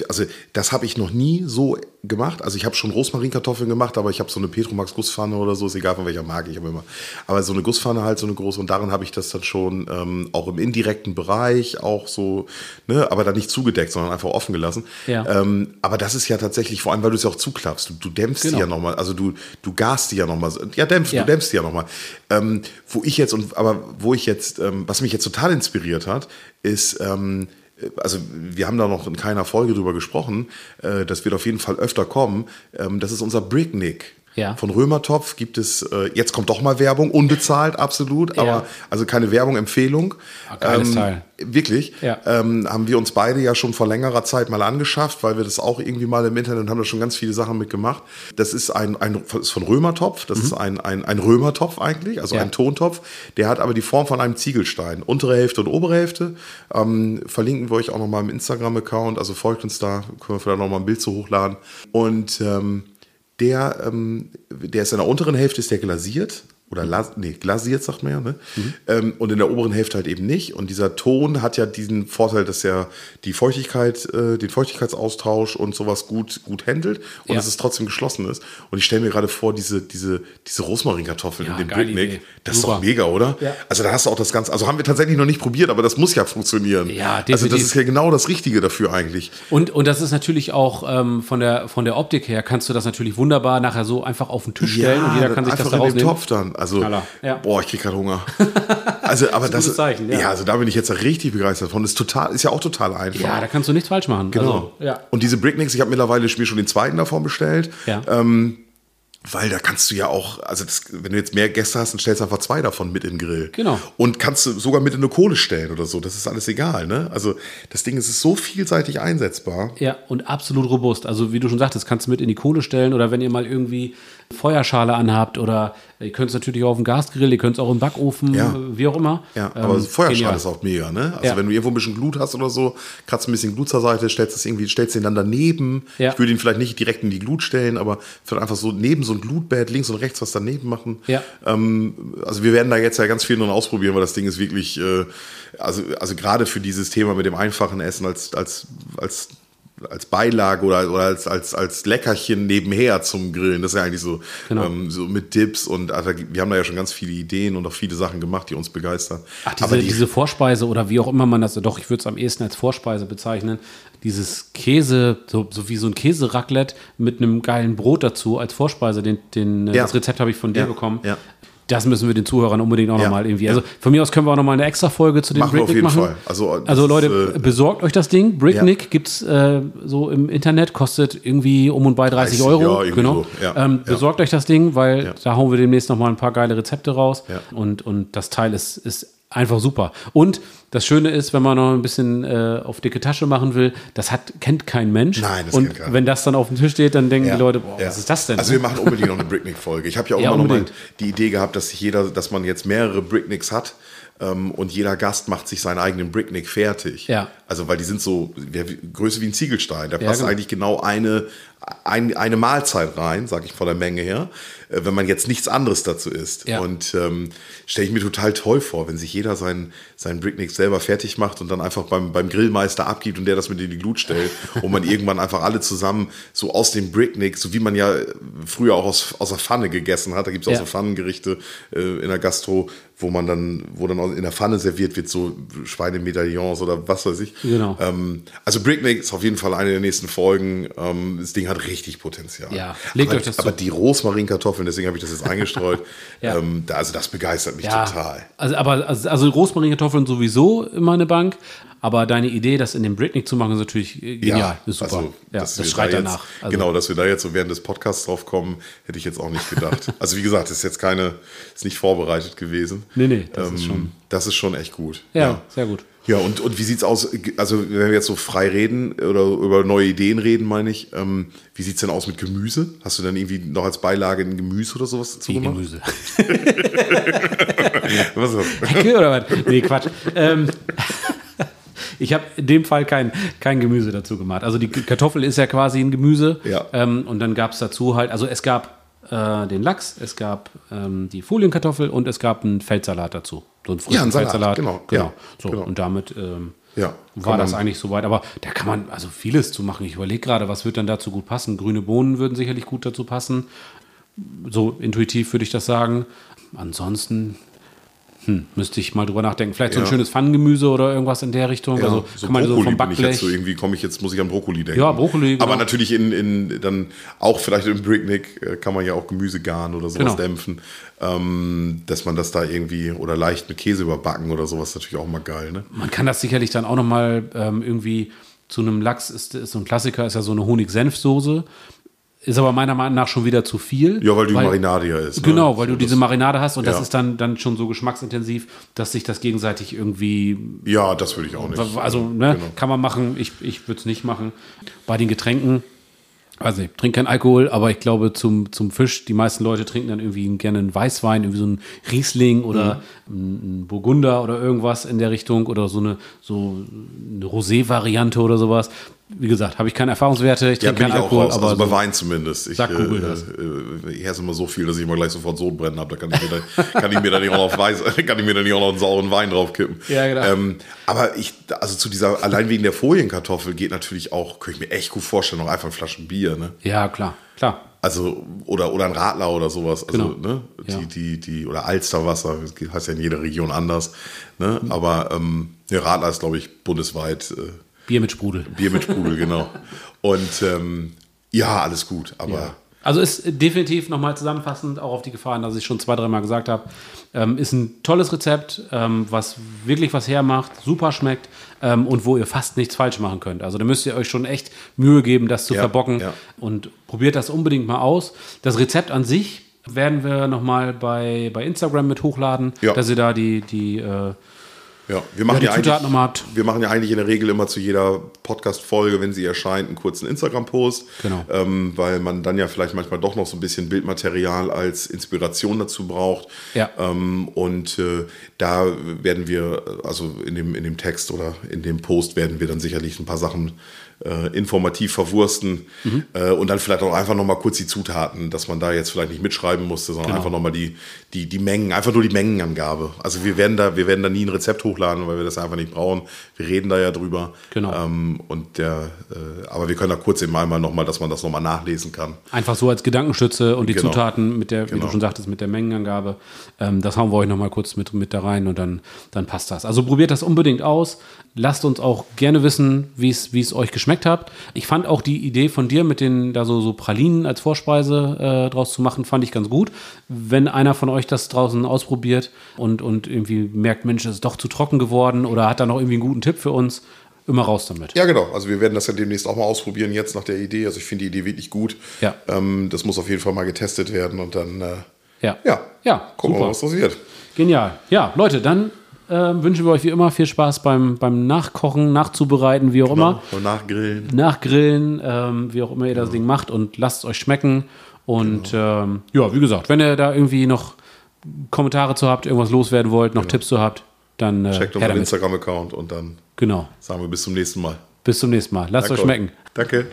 also das habe ich noch nie so gemacht. Also ich habe schon Rosmarinkartoffeln gemacht, aber ich habe so eine Petromax Gusspfanne oder so, ist egal von welcher Marke ich habe immer. Aber so eine Gusspfanne halt, so eine große und darin habe ich das dann schon ähm, auch im indirekten Bereich auch so, ne, aber dann nicht zugedeckt, sondern einfach offen gelassen. Ja. Ähm, aber das ist ja tatsächlich, vor allem, weil du es ja auch zuklappst. Du, du dämpfst Genau. ja nochmal, also du, du gast die ja nochmal. Ja, dämpfst, Ja. du dämpfst die ja nochmal. Ähm, wo ich jetzt, und aber wo ich jetzt, ähm, was mich jetzt total inspiriert hat, ist, ähm, also wir haben da noch in keiner Folge drüber gesprochen, äh, das wird auf jeden Fall öfter kommen. Ähm, das ist unser Bricknick. Ja. Von Römertopf gibt es, äh, jetzt kommt doch mal Werbung, unbezahlt, absolut, Ja. aber also keine Werbung, Empfehlung. Ah, geiles Teil. Wirklich. Ja. Ähm, haben wir uns beide ja schon vor längerer Zeit mal angeschafft, weil wir das auch irgendwie mal im Internet und haben da schon ganz viele Sachen mitgemacht. Das ist ein, ein ist von Römertopf, das ist ein, ein, ein Römertopf eigentlich, also Mhm. Ein Tontopf. Der hat aber die Form von einem Ziegelstein. Untere Hälfte und obere Hälfte. Ähm, verlinken wir euch auch nochmal im Instagram-Account, also folgt uns da, können wir vielleicht nochmal ein Bild zu hochladen. Und ähm, der, ähm, der ist in der unteren Hälfte ist der glasiert. Oder las, nee, glasiert, sagt man ja. Ne? Mhm. Ähm, und in der oberen Hälfte halt eben nicht. Und dieser Ton hat ja diesen Vorteil, dass er die Feuchtigkeit, äh, den Feuchtigkeitsaustausch und sowas gut, gut handelt und Ja. dass es trotzdem geschlossen ist. Und ich stelle mir gerade vor, diese, diese, diese Rosmarinkartoffeln Ja, in dem Picknick, Idee. das ist Super. doch mega, oder? Ja. Also da hast du auch das Ganze, also haben wir tatsächlich noch nicht probiert, aber das muss ja funktionieren. Ja, Also das definitiv. ist ja genau das Richtige dafür eigentlich. Und, und das ist natürlich auch ähm, von, der, von der Optik her, kannst du das natürlich wunderbar nachher so einfach auf den Tisch stellen und jeder kann sich das da rausnehmen. Topf dann. Also, ja. boah, ich krieg gerade Hunger. Also, aber das, gutes Zeichen, ja. ja. also da bin ich jetzt richtig begeistert von. Das ist total, ist ja auch total einfach. Ja, da kannst du nichts falsch machen. Genau. Also, ja. Und diese Bricknicks, ich habe mittlerweile mir schon den zweiten davon bestellt. Ja. Ähm, weil da kannst du ja auch, also das, wenn du jetzt mehr Gäste hast, dann stellst du einfach zwei davon mit in den Grill. Genau. Und kannst du sogar mit in eine Kohle stellen oder so. Das ist alles egal, ne? Also das Ding ist so vielseitig einsetzbar. Ja, und absolut robust. Also wie du schon sagtest, kannst du mit in die Kohle stellen oder wenn ihr mal irgendwie Feuerschale anhabt oder ihr könnt es natürlich auch auf dem Gasgrill, ihr könnt es auch im Backofen, Ja. wie auch immer. Ja, Ähm, aber Feuerschale genial. ist auch mega, ne? Also Ja. wenn du irgendwo ein bisschen Glut hast oder so, kratzt ein bisschen Glut zur Seite, stellst es irgendwie, stellst den dann daneben. Ja. Ich würde ihn vielleicht nicht direkt in die Glut stellen, aber vielleicht einfach so neben so ein Glutbett, links und rechts was daneben machen. Ja. Ähm, also wir werden da jetzt ja ganz viel noch ausprobieren, weil das Ding ist wirklich, äh, also, also gerade für dieses Thema mit dem einfachen Essen als, als, als als Beilage oder, oder als, als, als Leckerchen nebenher zum Grillen. Das ist ja eigentlich so, Genau. ähm, so mit Dips und also, wir haben da ja schon ganz viele Ideen und auch viele Sachen gemacht, die uns begeistern. Ach, diese, Aber die, diese Vorspeise oder wie auch immer man das, doch, ich würde es am ehesten als Vorspeise bezeichnen. Dieses Käse, so, so wie so ein Käseraclette mit einem geilen Brot dazu als Vorspeise, den, den, äh, Ja. das Rezept habe ich von dir Ja, bekommen. ja. Das müssen wir den Zuhörern unbedingt auch Ja, nochmal irgendwie. ja. Also von mir aus können wir auch nochmal eine extra Folge zu dem Machen wir auf Bricknick jeden machen. Fall. Also, Also Leute, ist, äh, besorgt euch das Ding. Bricknick gibt's äh, so im Internet, kostet irgendwie um und bei 30 30, Euro. ja, irgendwie genau. so, ja, ähm, ja. besorgt euch das Ding, weil Ja. da hauen wir demnächst nochmal ein paar geile Rezepte raus. Ja. Und, und das Teil ist, ist einfach super. Und das Schöne ist, wenn man noch ein bisschen äh, auf dicke Tasche machen will, das hat, kennt kein Mensch. Nein, das Und kennt keiner. wenn das dann auf dem Tisch steht, dann denken Ja. die Leute, boah, Ja. was ist das denn? Also wir machen unbedingt noch eine Bricknick-Folge. Ich habe ja auch Ja, immer noch mal unbedingt. die Idee gehabt, dass jeder, dass man jetzt mehrere Bricknicks hat ähm, und jeder Gast macht sich seinen eigenen Bricknick fertig. Ja. Also weil die sind so wer- Größe wie ein Ziegelstein. Da Ja, passt genau. eigentlich genau eine, ein, eine Mahlzeit rein, sage ich von der Menge her, äh, wenn man jetzt nichts anderes dazu isst. Ja. Und ähm, stelle ich mir total toll vor, wenn sich jeder seinen, seinen Bricknick selber fertig macht und dann einfach beim, beim Grillmeister abgibt und der das mit in die Glut stellt und man irgendwann einfach alle zusammen so aus dem Bricknick, so wie man ja früher auch aus, aus der Pfanne gegessen hat, da gibt es auch Ja. so Pfannengerichte äh, in der Gastro, wo man dann, wo dann in der Pfanne serviert wird, so Schweinemedaillons oder was weiß ich. Genau. Ähm, also Bricknick ist auf jeden Fall eine der nächsten Folgen. Ähm, das Ding hat richtig Potenzial. Ja, legt aber, euch das zu. Aber die Rosmarinkartoffeln, deswegen habe ich das jetzt eingestreut, Ja. ähm, da, also das begeistert mich ja, total. Also, aber, also, also Rosmarinkartoffeln sowieso immer eine Bank. Aber deine Idee, das in den Bricknick zu machen, ist natürlich äh, genial. ist super. Also, ja, das schreit da jetzt, danach. Also, Genau, dass wir da jetzt so während des Podcasts drauf kommen, hätte ich jetzt auch nicht gedacht. also wie gesagt, ist jetzt keine, ist nicht vorbereitet gewesen. Nee, nee, das ist Ähm, schon- Das ist schon echt gut. Ja, sehr gut. Ja, und, und wie sieht's aus? Also, wenn wir jetzt so frei reden oder über neue Ideen reden, meine ich, ähm, wie sieht's denn aus mit Gemüse? Hast du dann irgendwie noch als Beilage ein Gemüse oder sowas dazu Wie gemacht? Gemüse. Was ist das? Hecke oder was? Nee, Quatsch. Ähm, ich habe in dem Fall kein, kein Gemüse dazu gemacht. Also die Kartoffel ist ja quasi ein Gemüse. Ja. Ähm, und dann gab es dazu halt, also es gab äh, den Lachs, es gab ähm, die Folienkartoffel und es gab einen Feldsalat dazu. So einen frischen Ja, einen Salat, Feldsalat. genau, genau. ja, so, genau. Und damit ähm, Ja, war das eigentlich soweit. Aber da kann man also vieles zu machen. Ich überlege gerade, was wird dann dazu gut passen. Grüne Bohnen würden sicherlich gut dazu passen. So intuitiv würde ich das sagen. Ansonsten hm, müsste ich mal drüber nachdenken. Vielleicht so ein Ja. schönes Pfannengemüse oder irgendwas in der Richtung. Ja, also so kann man so Brokkoli vom bin ich jetzt Backblech. so irgendwie komme ich jetzt muss ich an Brokkoli denken. Ja, Brokkoli, genau. Aber natürlich in, in dann auch vielleicht im Bricknick äh, kann man ja auch Gemüse garen oder sowas Genau. dämpfen, ähm, dass man das da irgendwie oder leicht mit Käse überbacken oder sowas natürlich auch mal geil, ne? Man kann das sicherlich dann auch noch mal ähm, irgendwie zu einem Lachs ist, ist so ein Klassiker, ist ja so eine Honig-Senf-Soße. Ist aber meiner Meinung nach schon wieder zu viel. Ja, weil die Marinade ja ist. ne? Genau, weil So, du diese das- Marinade hast und das Ja. ist dann, dann schon so geschmacksintensiv, dass sich das gegenseitig irgendwie Ja, das würde ich auch nicht. Also, ne, Genau. kann man machen. Ich, ich würde es nicht machen. Bei den Getränken, also ich trinke keinen Alkohol, aber ich glaube zum, zum Fisch, die meisten Leute trinken dann irgendwie gerne einen Weißwein, irgendwie so einen Riesling oder Mhm. einen Burgunder oder irgendwas in der Richtung oder so eine, so eine Rosé-Variante oder sowas. Wie gesagt, habe ich keine Erfahrungswerte, ich Ja, trinke keinen Alkohol, raus. aber Also bei Wein zumindest. Ich, Sag Google äh, das. Äh, ich esse immer so viel, dass ich immer gleich sofort Sodbrennen habe. Da kann ich mir dann, kann ich mir dann nicht auch noch Weiß, kann ich mir dann nicht auch noch einen sauren Wein draufkippen. Ja, genau. Ähm, aber ich, also zu dieser, allein wegen der Folienkartoffel geht natürlich auch, könnte ich mir echt gut vorstellen, noch einfach eine Flasche Bier, ne? ja, klar, klar. Also, oder, oder ein Radler oder sowas. Also, Genau. ne? Ja. Die, die, die, oder Alsterwasser, das heißt ja in jeder Region anders. Ne? Aber ähm, der Radler ist, glaube ich, bundesweit äh, Bier mit Sprudel. Bier mit Sprudel, genau. Und ähm, ja, alles gut. Aber Also ist definitiv nochmal zusammenfassend, auch auf die Gefahren, dass ich schon zwei, dreimal gesagt habe, ähm, ist ein tolles Rezept, ähm, was wirklich was hermacht, super schmeckt ähm, und wo ihr fast nichts falsch machen könnt. Also da müsst ihr euch schon echt Mühe geben, das zu Ja, verbocken ja. und probiert das unbedingt mal aus. Das Rezept an sich werden wir nochmal bei, bei Instagram mit hochladen, Ja. dass ihr da die, die äh, Ja, wir machen ja, Zutaten eigentlich, habt. wir machen ja eigentlich in der Regel immer zu jeder Podcast-Folge, wenn sie erscheint, einen kurzen Instagram-Post. Genau. Ähm, weil man dann ja vielleicht manchmal doch noch so ein bisschen Bildmaterial als Inspiration dazu braucht. Ja. Ähm, und äh, da werden wir, also in dem, in dem Text oder in dem Post werden wir dann sicherlich ein paar Sachen äh, informativ verwursten Mhm. äh, und dann vielleicht auch einfach nochmal kurz die Zutaten, dass man da jetzt vielleicht nicht mitschreiben musste, sondern Genau. einfach nochmal die, die, die Mengen, einfach nur die Mengenangabe. Also wir werden da, wir werden da nie ein Rezept hochladen, weil wir das einfach nicht brauchen. Wir reden da ja drüber. Genau. Ähm, und der, äh, aber wir können da kurz eben einmal nochmal, dass man das nochmal nachlesen kann. Einfach so als Gedankenstütze und die Genau. Zutaten mit der, wie Genau. du schon sagtest, mit der Mengenangabe. Ähm, das hauen wir euch nochmal kurz mit, mit da rein und dann, dann passt das. Also probiert das unbedingt aus. Lasst uns auch gerne wissen, wie es wie es euch geschmeckt hat. Ich fand auch die Idee von dir, mit den da so, so Pralinen als Vorspeise äh, draus zu machen, fand ich ganz gut. Wenn einer von euch das draußen ausprobiert und, und irgendwie merkt, Mensch, es ist doch zu trocken geworden oder hat da noch irgendwie einen guten Tipp für uns, immer raus damit. Ja, genau. Also wir werden das ja demnächst auch mal ausprobieren jetzt nach der Idee. Also ich finde die Idee wirklich gut. Ja. Ähm, das muss auf jeden Fall mal getestet werden und dann, äh, Ja. ja, Ja, gucken wir mal, was das wird. Genial. Ja, Leute, dann äh, wünschen wir euch wie immer viel Spaß beim, beim Nachkochen, Nachzubereiten, wie auch immer. Und nachgrillen. Nachgrillen, ähm, wie auch immer ihr das Ding macht und lasst es euch schmecken. Und ähm, ja, wie gesagt, wenn ihr da irgendwie noch Kommentare zu habt, irgendwas loswerden wollt, noch Tipps zu habt, dann äh, Checkt unseren. Instagram-Account und dann Genau. sagen wir bis zum nächsten Mal. Bis zum nächsten Mal. Lasst euch Danke. schmecken. Danke.